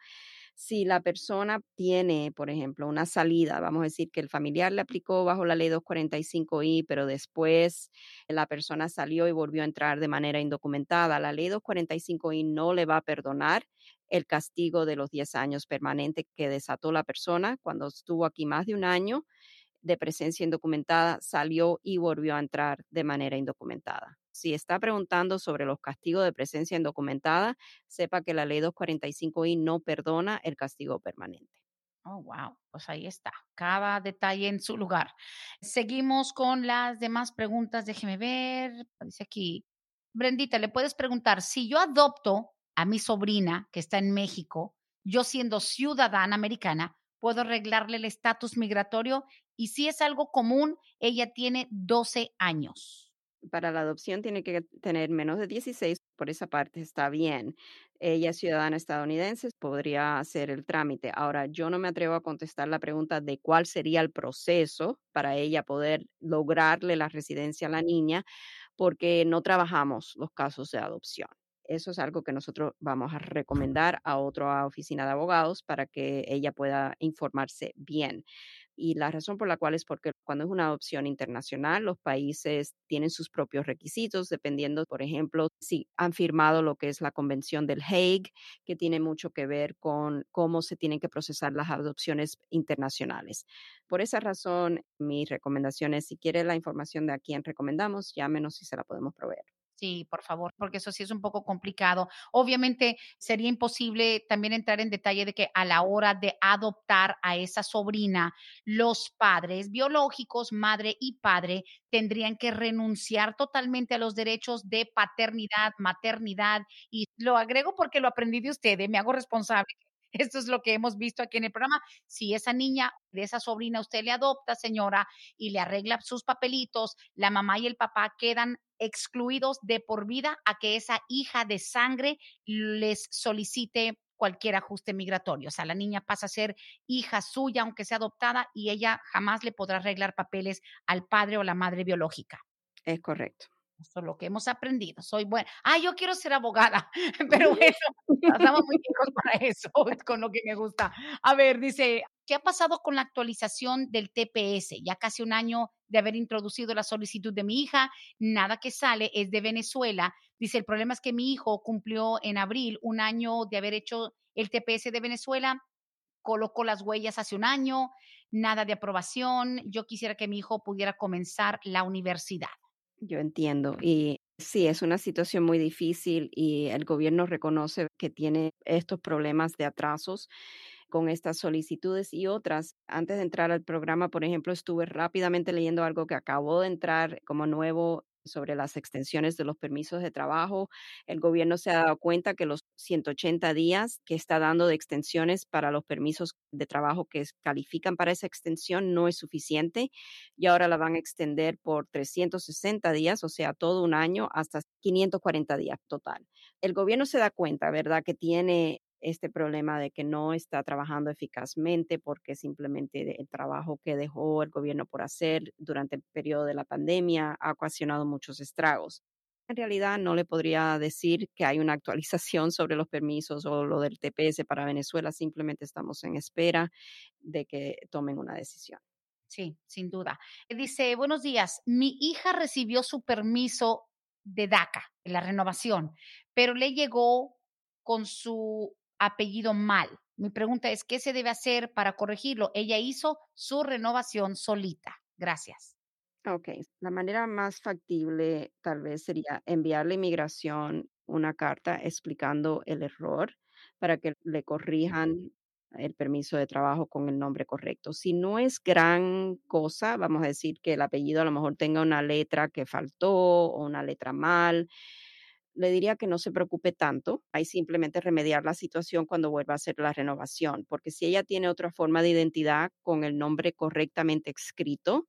si la persona tiene, por ejemplo, una salida, vamos a decir que el familiar le aplicó bajo la ley 245I, pero después la persona salió y volvió a entrar de manera indocumentada, la ley 245I no le va a perdonar el castigo de los 10 años permanente que desató la persona cuando estuvo aquí más de un año de presencia indocumentada, salió y volvió a entrar de manera indocumentada. Si está preguntando sobre los castigos de presencia indocumentada, sepa que la ley 245I no perdona el castigo permanente. Oh, wow. Pues ahí está. Cada detalle en su lugar. Seguimos con las demás preguntas. Déjeme ver. Dice aquí. Brendita, le puedes preguntar, si yo adopto a mi sobrina que está en México, yo siendo ciudadana americana, puedo arreglarle el estatus migratorio y si es algo común, ella tiene 12 años. Para la adopción tiene que tener menos de 16, por esa parte está bien. Ella es ciudadana estadounidense, podría hacer el trámite. Ahora, yo no me atrevo a contestar la pregunta de cuál sería el proceso para ella poder lograrle la residencia a la niña, porque no trabajamos los casos de adopción. Eso es algo que nosotros vamos a recomendar a otra oficina de abogados para que ella pueda informarse bien. Y la razón por la cual es porque cuando es una adopción internacional, los países tienen sus propios requisitos, dependiendo, por ejemplo, si han firmado lo que es la Convención del Hague, que tiene mucho que ver con cómo se tienen que procesar las adopciones internacionales. Por esa razón, mi recomendación es, si quiere la información de a quién recomendamos, llámenos y se la podemos proveer. Sí, por favor, porque eso sí es un poco complicado. Obviamente sería imposible también entrar en detalle de que a la hora de adoptar a esa sobrina, los padres biológicos, madre y padre, tendrían que renunciar totalmente a los derechos de paternidad, maternidad. Y lo agrego porque lo aprendí de ustedes, me hago responsable [LAUGHS] esto es lo que hemos visto aquí en el programa. Si esa niña de esa sobrina usted le adopta, señora, y le arregla sus papelitos, la mamá y el papá quedan excluidos de por vida a que esa hija de sangre les solicite cualquier ajuste migratorio. O sea, la niña pasa a ser hija suya, aunque sea adoptada, y ella jamás le podrá arreglar papeles al padre o la madre biológica. Es correcto. Es lo que hemos aprendido. Soy buena. Ah, yo quiero ser abogada, [LAUGHS] pero bueno, estamos muy viejos para eso, [LAUGHS] con lo que me gusta. A ver, dice, ¿qué ha pasado con la actualización del TPS? Ya casi un año de haber introducido la solicitud de mi hija, nada que sale es de Venezuela. Dice, el problema es que mi hijo cumplió en abril un año de haber hecho el TPS de Venezuela, colocó las huellas hace un año, nada de aprobación. Yo quisiera que mi hijo pudiera comenzar la universidad. Yo entiendo. Y sí, es una situación muy difícil y el gobierno reconoce que tiene estos problemas de atrasos con estas solicitudes y otras. Antes de entrar al programa, por ejemplo, estuve rápidamente leyendo algo que acabó de entrar como nuevo sobre las extensiones de los permisos de trabajo. El gobierno se ha dado cuenta que los 180 días que está dando de extensiones para los permisos de trabajo que califican para esa extensión no es suficiente y ahora la van a extender por 360 días, o sea, todo un año hasta 540 días total. El gobierno se da cuenta, ¿verdad?, que tiene este problema de que no está trabajando eficazmente porque simplemente el trabajo que dejó el gobierno por hacer durante el periodo de la pandemia ha ocasionado muchos estragos. En realidad no le podría decir que hay una actualización sobre los permisos o lo del TPS para Venezuela, simplemente estamos en espera de que tomen una decisión. Sí, sin duda. Dice, buenos días, mi hija recibió su permiso de DACA, la renovación, pero le llegó con su apellido mal. Mi pregunta es, ¿qué se debe hacer para corregirlo? Ella hizo su renovación solita. Gracias. Ok, la manera más factible tal vez sería enviarle a inmigración una carta explicando el error para que le corrijan el permiso de trabajo con el nombre correcto. Si no es gran cosa, vamos a decir que el apellido a lo mejor tenga una letra que faltó o una letra mal, le diría que no se preocupe tanto, hay simplemente remediar la situación cuando vuelva a hacer la renovación, porque si ella tiene otra forma de identidad con el nombre correctamente escrito,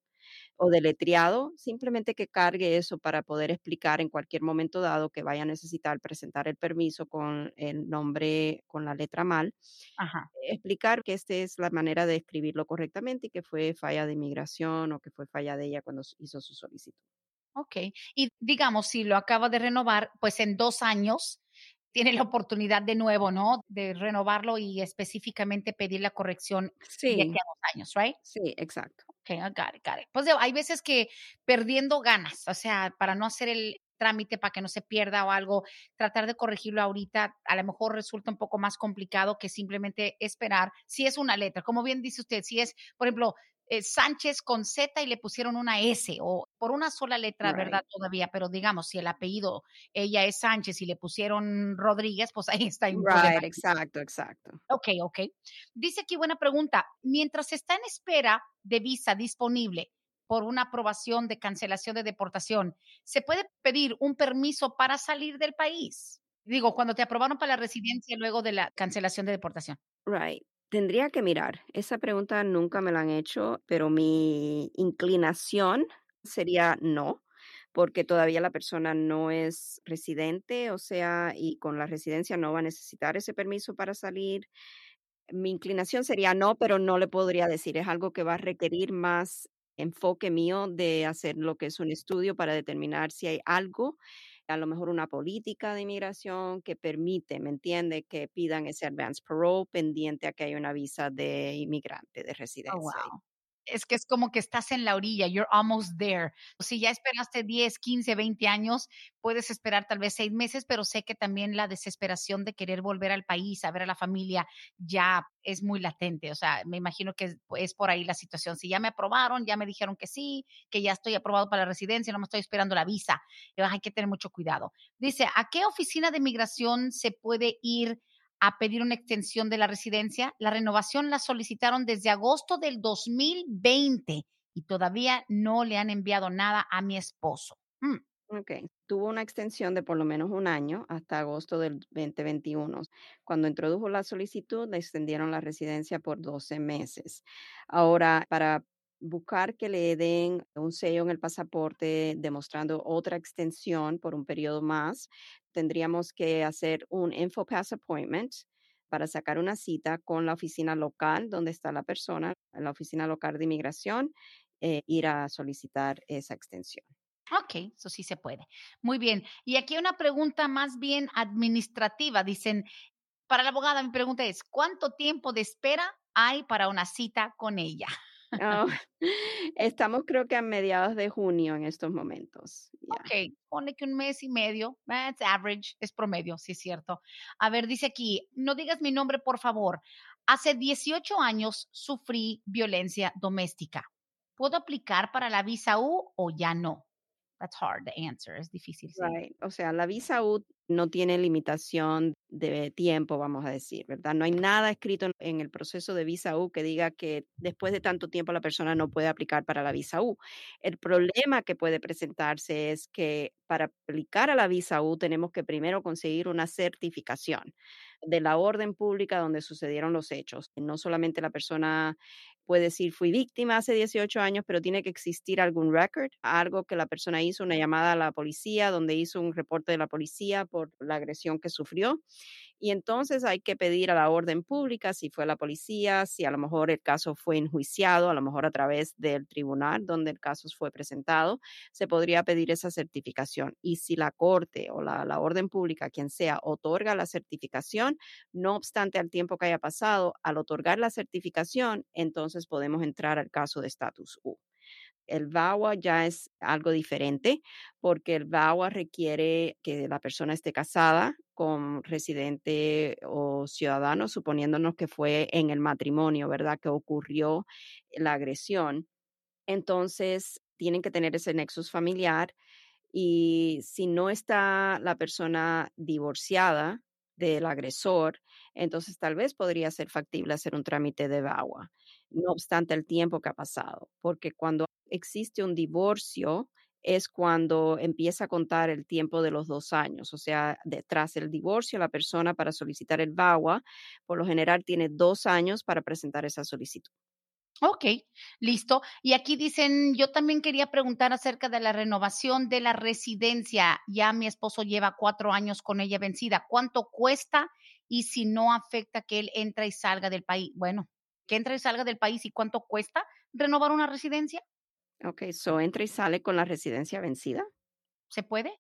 o deletreado, simplemente que cargue eso para poder explicar en cualquier momento dado que vaya a necesitar presentar el permiso con el nombre, con la letra mal, Ajá. explicar que esta es la manera de escribirlo correctamente y que fue falla de inmigración o que fue falla de ella cuando hizo su solicitud. Ok. Y digamos, si lo acaba de renovar, pues en dos años tiene la oportunidad de nuevo, ¿no? De renovarlo y específicamente pedir la corrección de aquí a Sí, dos años, ¿right? sí, exacto. Okay, I got it, got it. Pues hay veces que perdiendo ganas, o sea, para no hacer el trámite, para que no se pierda o algo, tratar de corregirlo ahorita, a lo mejor resulta un poco más complicado que simplemente esperar. Si es una letra, como bien dice usted, si es, por ejemplo, eh, Sánchez con Z y le pusieron una S o por una sola letra, ¿verdad? Todavía, pero digamos, si el apellido ella es Sánchez y le pusieron Rodríguez, pues ahí está un problema. right, exacto, exacto. Ok, ok. Dice aquí, buena pregunta. Mientras está en espera de visa disponible por una aprobación de cancelación de deportación, ¿se puede pedir un permiso para salir del país? Digo, cuando te aprobaron para la residencia luego de la cancelación de deportación. Right. Tendría que mirar. Esa pregunta nunca me la han hecho, pero mi inclinación sería no, porque todavía la persona no es residente, o sea, y con la residencia no va a necesitar ese permiso para salir. Mi inclinación sería no, pero no le podría decir. Es algo que va a requerir más enfoque mío de hacer lo que es un estudio para determinar si hay algo, a lo mejor una política de inmigración que permite, ¿me entiende?, que pidan ese advance parole pendiente a que haya una visa de inmigrante, de Oh, residencia wow. Es que es como que estás en la orilla, you're almost there. Si ya esperaste 10, 15, 20 años, puedes esperar tal vez seis meses, pero sé que también la desesperación de querer volver al país, a ver a la familia, ya es muy latente. O sea, me imagino que es, por ahí la situación. Si ya me aprobaron, ya me dijeron que sí, que ya estoy aprobado para la residencia, no me estoy esperando la visa. Hay que tener mucho cuidado. Dice, ¿a qué oficina de migración se puede ir? A pedir una extensión de la residencia. La renovación la solicitaron desde agosto del 2020 y todavía no le han enviado nada a mi esposo. Mm, Ok, tuvo una extensión de por lo menos un año hasta agosto del 2021. Cuando introdujo la solicitud, le extendieron la residencia por 12 meses. Ahora, para buscar que le den un sello en el pasaporte demostrando otra extensión por un periodo más, tendríamos que hacer un InfoPass appointment para sacar una cita con la oficina local donde está la persona, la oficina local de inmigración, eh, ir a solicitar esa extensión. ok, eso sí se puede. Muy bien. Y aquí una pregunta más bien administrativa. Dicen, para la abogada, mi pregunta es, ¿cuánto tiempo de espera hay para una cita con ella? Ah, [LAUGHS] estamos creo que a mediados de junio en estos momentos. Ya. Ok, pone que un mes y medio, that's average, es promedio, sí es cierto. A ver, dice aquí, no digas mi nombre, por favor. Hace 18 años sufrí violencia doméstica. ¿Puedo aplicar para la visa U o ya no? That's hard, the answer, es difícil, sí. Right. O sea, la visa U no tiene limitación de tiempo, vamos a decir, ¿verdad? No hay nada escrito en- el proceso de visa U que diga que después de tanto tiempo la persona no puede aplicar para la visa U. El problema que puede presentarse es que para aplicar a la visa U tenemos que primero conseguir una certificación de la orden pública donde sucedieron los hechos. No solamente la persona puede decir fui víctima hace 18 años, pero tiene que existir algún record, algo que la persona hizo, una llamada a la policía, donde hizo un reporte de la policía por la agresión que sufrió. Y entonces hay que pedir a la orden pública si fue la policía, si a lo mejor el caso fue enjuiciado, a lo mejor a través del tribunal donde el caso fue presentado, se podría pedir esa certificación. Y si la corte o la, orden pública, quien sea, otorga la certificación, no obstante al tiempo que haya pasado, al otorgar la certificación, entonces podemos entrar al caso de estatus U. El VAWA ya es algo diferente porque el VAWA requiere que la persona esté casada con residente o ciudadano, suponiéndonos que fue en el matrimonio, ¿verdad? Que ocurrió la agresión. Entonces, tienen que tener ese nexus familiar y si no está la persona divorciada del agresor, entonces tal vez podría ser factible hacer un trámite de VAWA, no obstante el tiempo que ha pasado, porque cuando existe un divorcio es cuando empieza a contar el tiempo de los dos años, o sea, detrás del divorcio, la persona para solicitar el VAWA, por lo general tiene dos años para presentar esa solicitud. Ok, listo. Y aquí dicen, yo también quería preguntar acerca de la renovación de la residencia. Ya mi esposo lleva cuatro años con ella vencida. ¿Cuánto cuesta? Y si no afecta que él entra y salga del país. Bueno, que entra y salga del país y cuánto cuesta renovar una residencia. Ok, so entra y sale con la residencia vencida. ¿Se puede?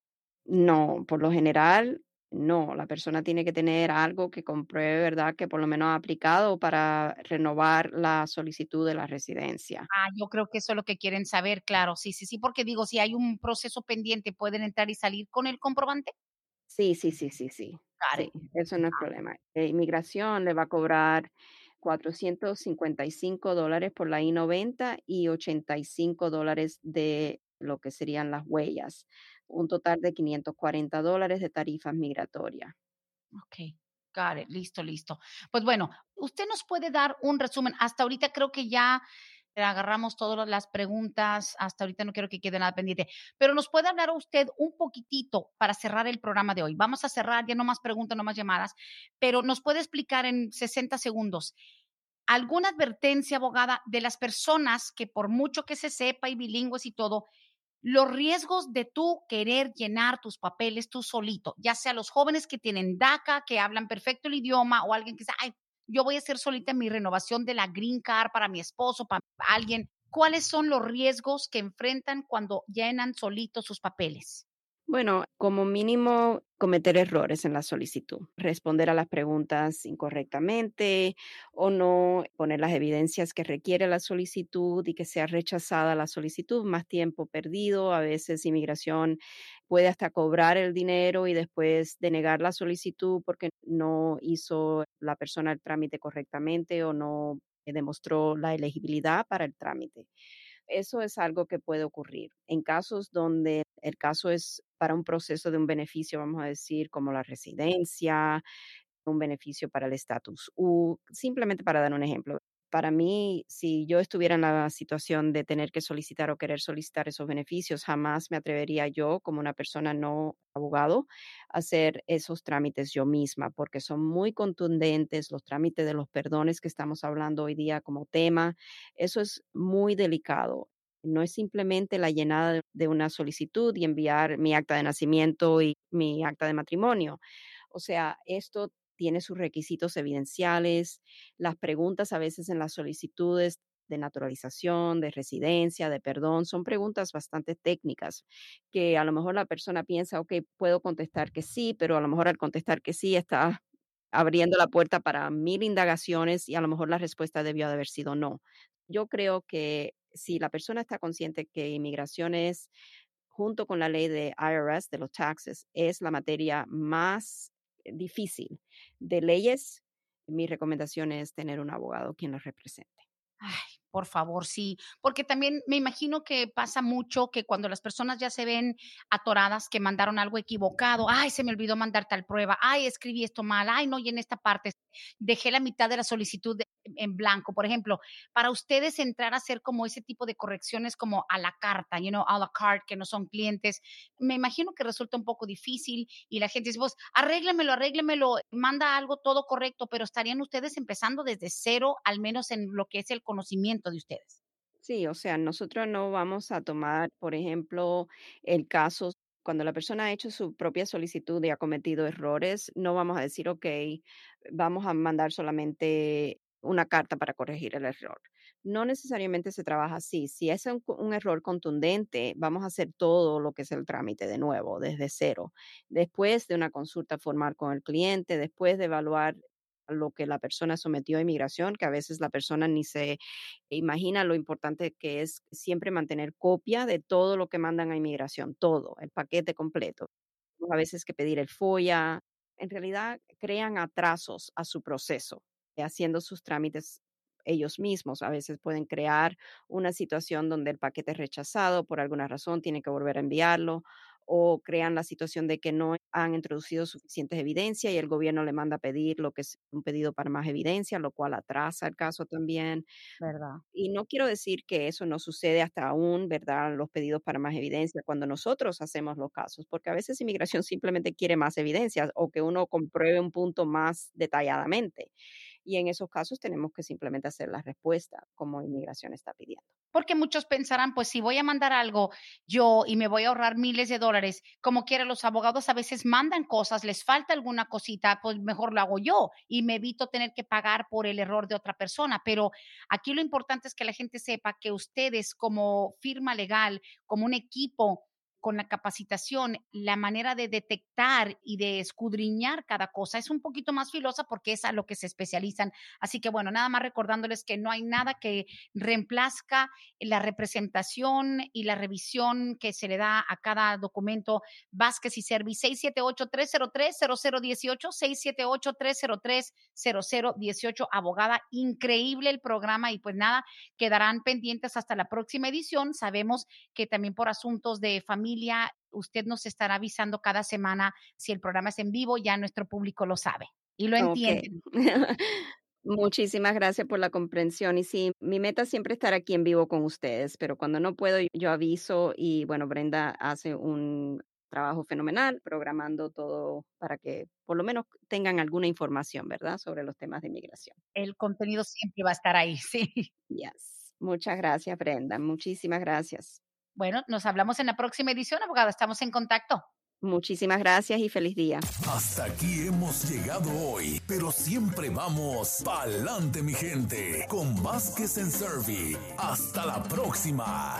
No, por lo general no, la persona tiene que tener algo que compruebe, ¿verdad?, que por lo menos ha aplicado para renovar la solicitud de la residencia. Ah, yo creo que eso es lo que quieren saber, claro. Sí, sí, sí, porque digo, si hay un proceso pendiente, ¿pueden entrar y salir con el comprobante? Sí, sí, sí, sí, sí. It. eso no es Ah, problema. Eh, inmigración le va a cobrar 455 dólares por la I-90 y 85 dólares de lo que serían las huellas. Un total de 540 dólares de tarifas migratorias. ok, got. Listo, listo. Pues bueno, usted nos puede dar un resumen. Hasta ahorita creo que ya agarramos todas las preguntas. Hasta ahorita no quiero que quede nada pendiente, pero nos puede hablar usted un poquitito para cerrar el programa de hoy. Vamos a cerrar, ya no más preguntas, no más llamadas, pero nos puede explicar en 60 segundos alguna advertencia, abogada, de las personas que por mucho que se sepa y bilingües y todo, los riesgos de tú querer llenar tus papeles tú solito, ya sea los jóvenes que tienen DACA, que hablan perfecto el idioma, o alguien que dice, ay, yo voy a hacer solita mi renovación de la green card para mi esposo, para alguien. ¿Cuáles son los riesgos que enfrentan cuando llenan solitos sus papeles? Bueno, como mínimo, cometer errores en la solicitud, responder a las preguntas incorrectamente o no poner las evidencias que requiere la solicitud y que sea rechazada la solicitud, más tiempo perdido. A veces inmigración puede hasta cobrar el dinero y después denegar la solicitud porque no hizo la persona el trámite correctamente o no demostró la elegibilidad para el trámite. Eso es algo que puede ocurrir. En casos donde el caso es para un proceso de un beneficio, vamos a decir, como la residencia, un beneficio para el estatus U, simplemente para dar un ejemplo. Para mí, si yo estuviera en la situación de tener que solicitar o querer solicitar esos beneficios, jamás me atrevería yo, como una persona no abogado, a hacer esos trámites yo misma, porque son muy contundentes los trámites de los perdones que estamos hablando hoy día como tema. Eso es muy delicado. No es simplemente la llenada de- una solicitud y enviar mi acta de nacimiento y mi acta de matrimonio. O sea, esto tiene sus requisitos evidenciales, las preguntas a veces en las solicitudes de naturalización, de residencia, de perdón, son preguntas bastante técnicas que a lo mejor la persona piensa, ok, puedo contestar que sí, pero a lo mejor al contestar que sí está abriendo la puerta para mil indagaciones y a lo mejor la respuesta debió de haber sido no. Yo creo que si la persona está consciente que inmigración es, junto con la ley de IRS, de los taxes, es la materia más eh, difícil de leyes, mi recomendación es tener un abogado quien los represente. Ay, por favor, sí, porque también me imagino que pasa mucho que cuando las personas ya se ven atoradas, que mandaron algo equivocado, ay, se me olvidó mandar tal prueba, ay, escribí esto mal, ay, no, y en esta parte dejé la mitad de la solicitud en blanco, por ejemplo, para ustedes entrar a hacer como ese tipo de correcciones como a la carta, you know, a la carte, que no son clientes, me imagino que resulta un poco difícil y la gente dice, pues, arréglemelo, arréglemelo, manda algo todo correcto, pero estarían ustedes empezando desde cero, al menos en lo que es el conocimiento de ustedes. Sí, o sea, nosotros no vamos a tomar, por ejemplo, el caso cuando la persona ha hecho su propia solicitud y ha cometido errores, no vamos a decir, ok, vamos a mandar solamente una carta para corregir el error. No necesariamente se trabaja así. Si es un, error contundente, vamos a hacer todo lo que es el trámite de nuevo, desde cero. Después de una consulta formal con el cliente, después de evaluar lo que la persona sometió a inmigración, que a veces la persona ni se imagina lo importante que es siempre mantener copia de todo lo que mandan a inmigración, todo, el paquete completo. A veces que pedir el FOIA. En realidad crean atrasos a su proceso, haciendo sus trámites ellos mismos. A veces pueden crear una situación donde el paquete es rechazado por alguna razón, tienen que volver a enviarlo o crean la situación de que no han introducido suficientes evidencias y el gobierno le manda a pedir lo que es un pedido para más evidencia, lo cual atrasa el caso también. ¿Verdad? Y no quiero decir que eso no sucede hasta aún, ¿verdad? Los pedidos para más evidencia cuando nosotros hacemos los casos, porque a veces inmigración [LAUGHS] simplemente quiere más evidencia o que uno compruebe un punto más detalladamente. Y en esos casos tenemos que simplemente hacer la respuesta como inmigración está pidiendo. Porque muchos pensarán, pues si voy a mandar algo yo y me voy a ahorrar miles de dólares, como quiera, los abogados a veces mandan cosas, les falta alguna cosita, pues mejor lo hago yo y me evito tener que pagar por el error de otra persona. Pero aquí lo importante es que la gente sepa que ustedes como firma legal, como un equipo, con la capacitación, la manera de detectar y de escudriñar cada cosa es un poquito más filosa porque es a lo que se especializan. Así que bueno, nada más recordándoles que no hay nada que reemplazca la representación y la revisión que se le da a cada documento Vázquez y Servi 678-303-0018, 678-303-0018, abogada, increíble el programa y pues nada, quedarán pendientes hasta la próxima edición. Sabemos que también por asuntos de familia, usted nos estará avisando cada semana si el programa es en vivo, ya nuestro público lo sabe y lo entiende. [LAUGHS] Muchísimas gracias por la comprensión. Y sí, mi meta siempre estar aquí en vivo con ustedes, pero cuando no puedo, yo aviso y bueno, Brenda hace un trabajo fenomenal programando todo para que por lo menos tengan alguna información, ¿verdad?, sobre los temas de inmigración. El contenido siempre va a estar ahí, [LAUGHS] sí. Yes. Muchas gracias, Brenda. Muchísimas gracias. Bueno, nos hablamos en la próxima edición, abogada. Estamos en contacto. Muchísimas gracias y feliz día. Hasta aquí hemos llegado hoy, pero siempre vamos pa'lante, mi gente, con Vázquez en Servi. Hasta la próxima.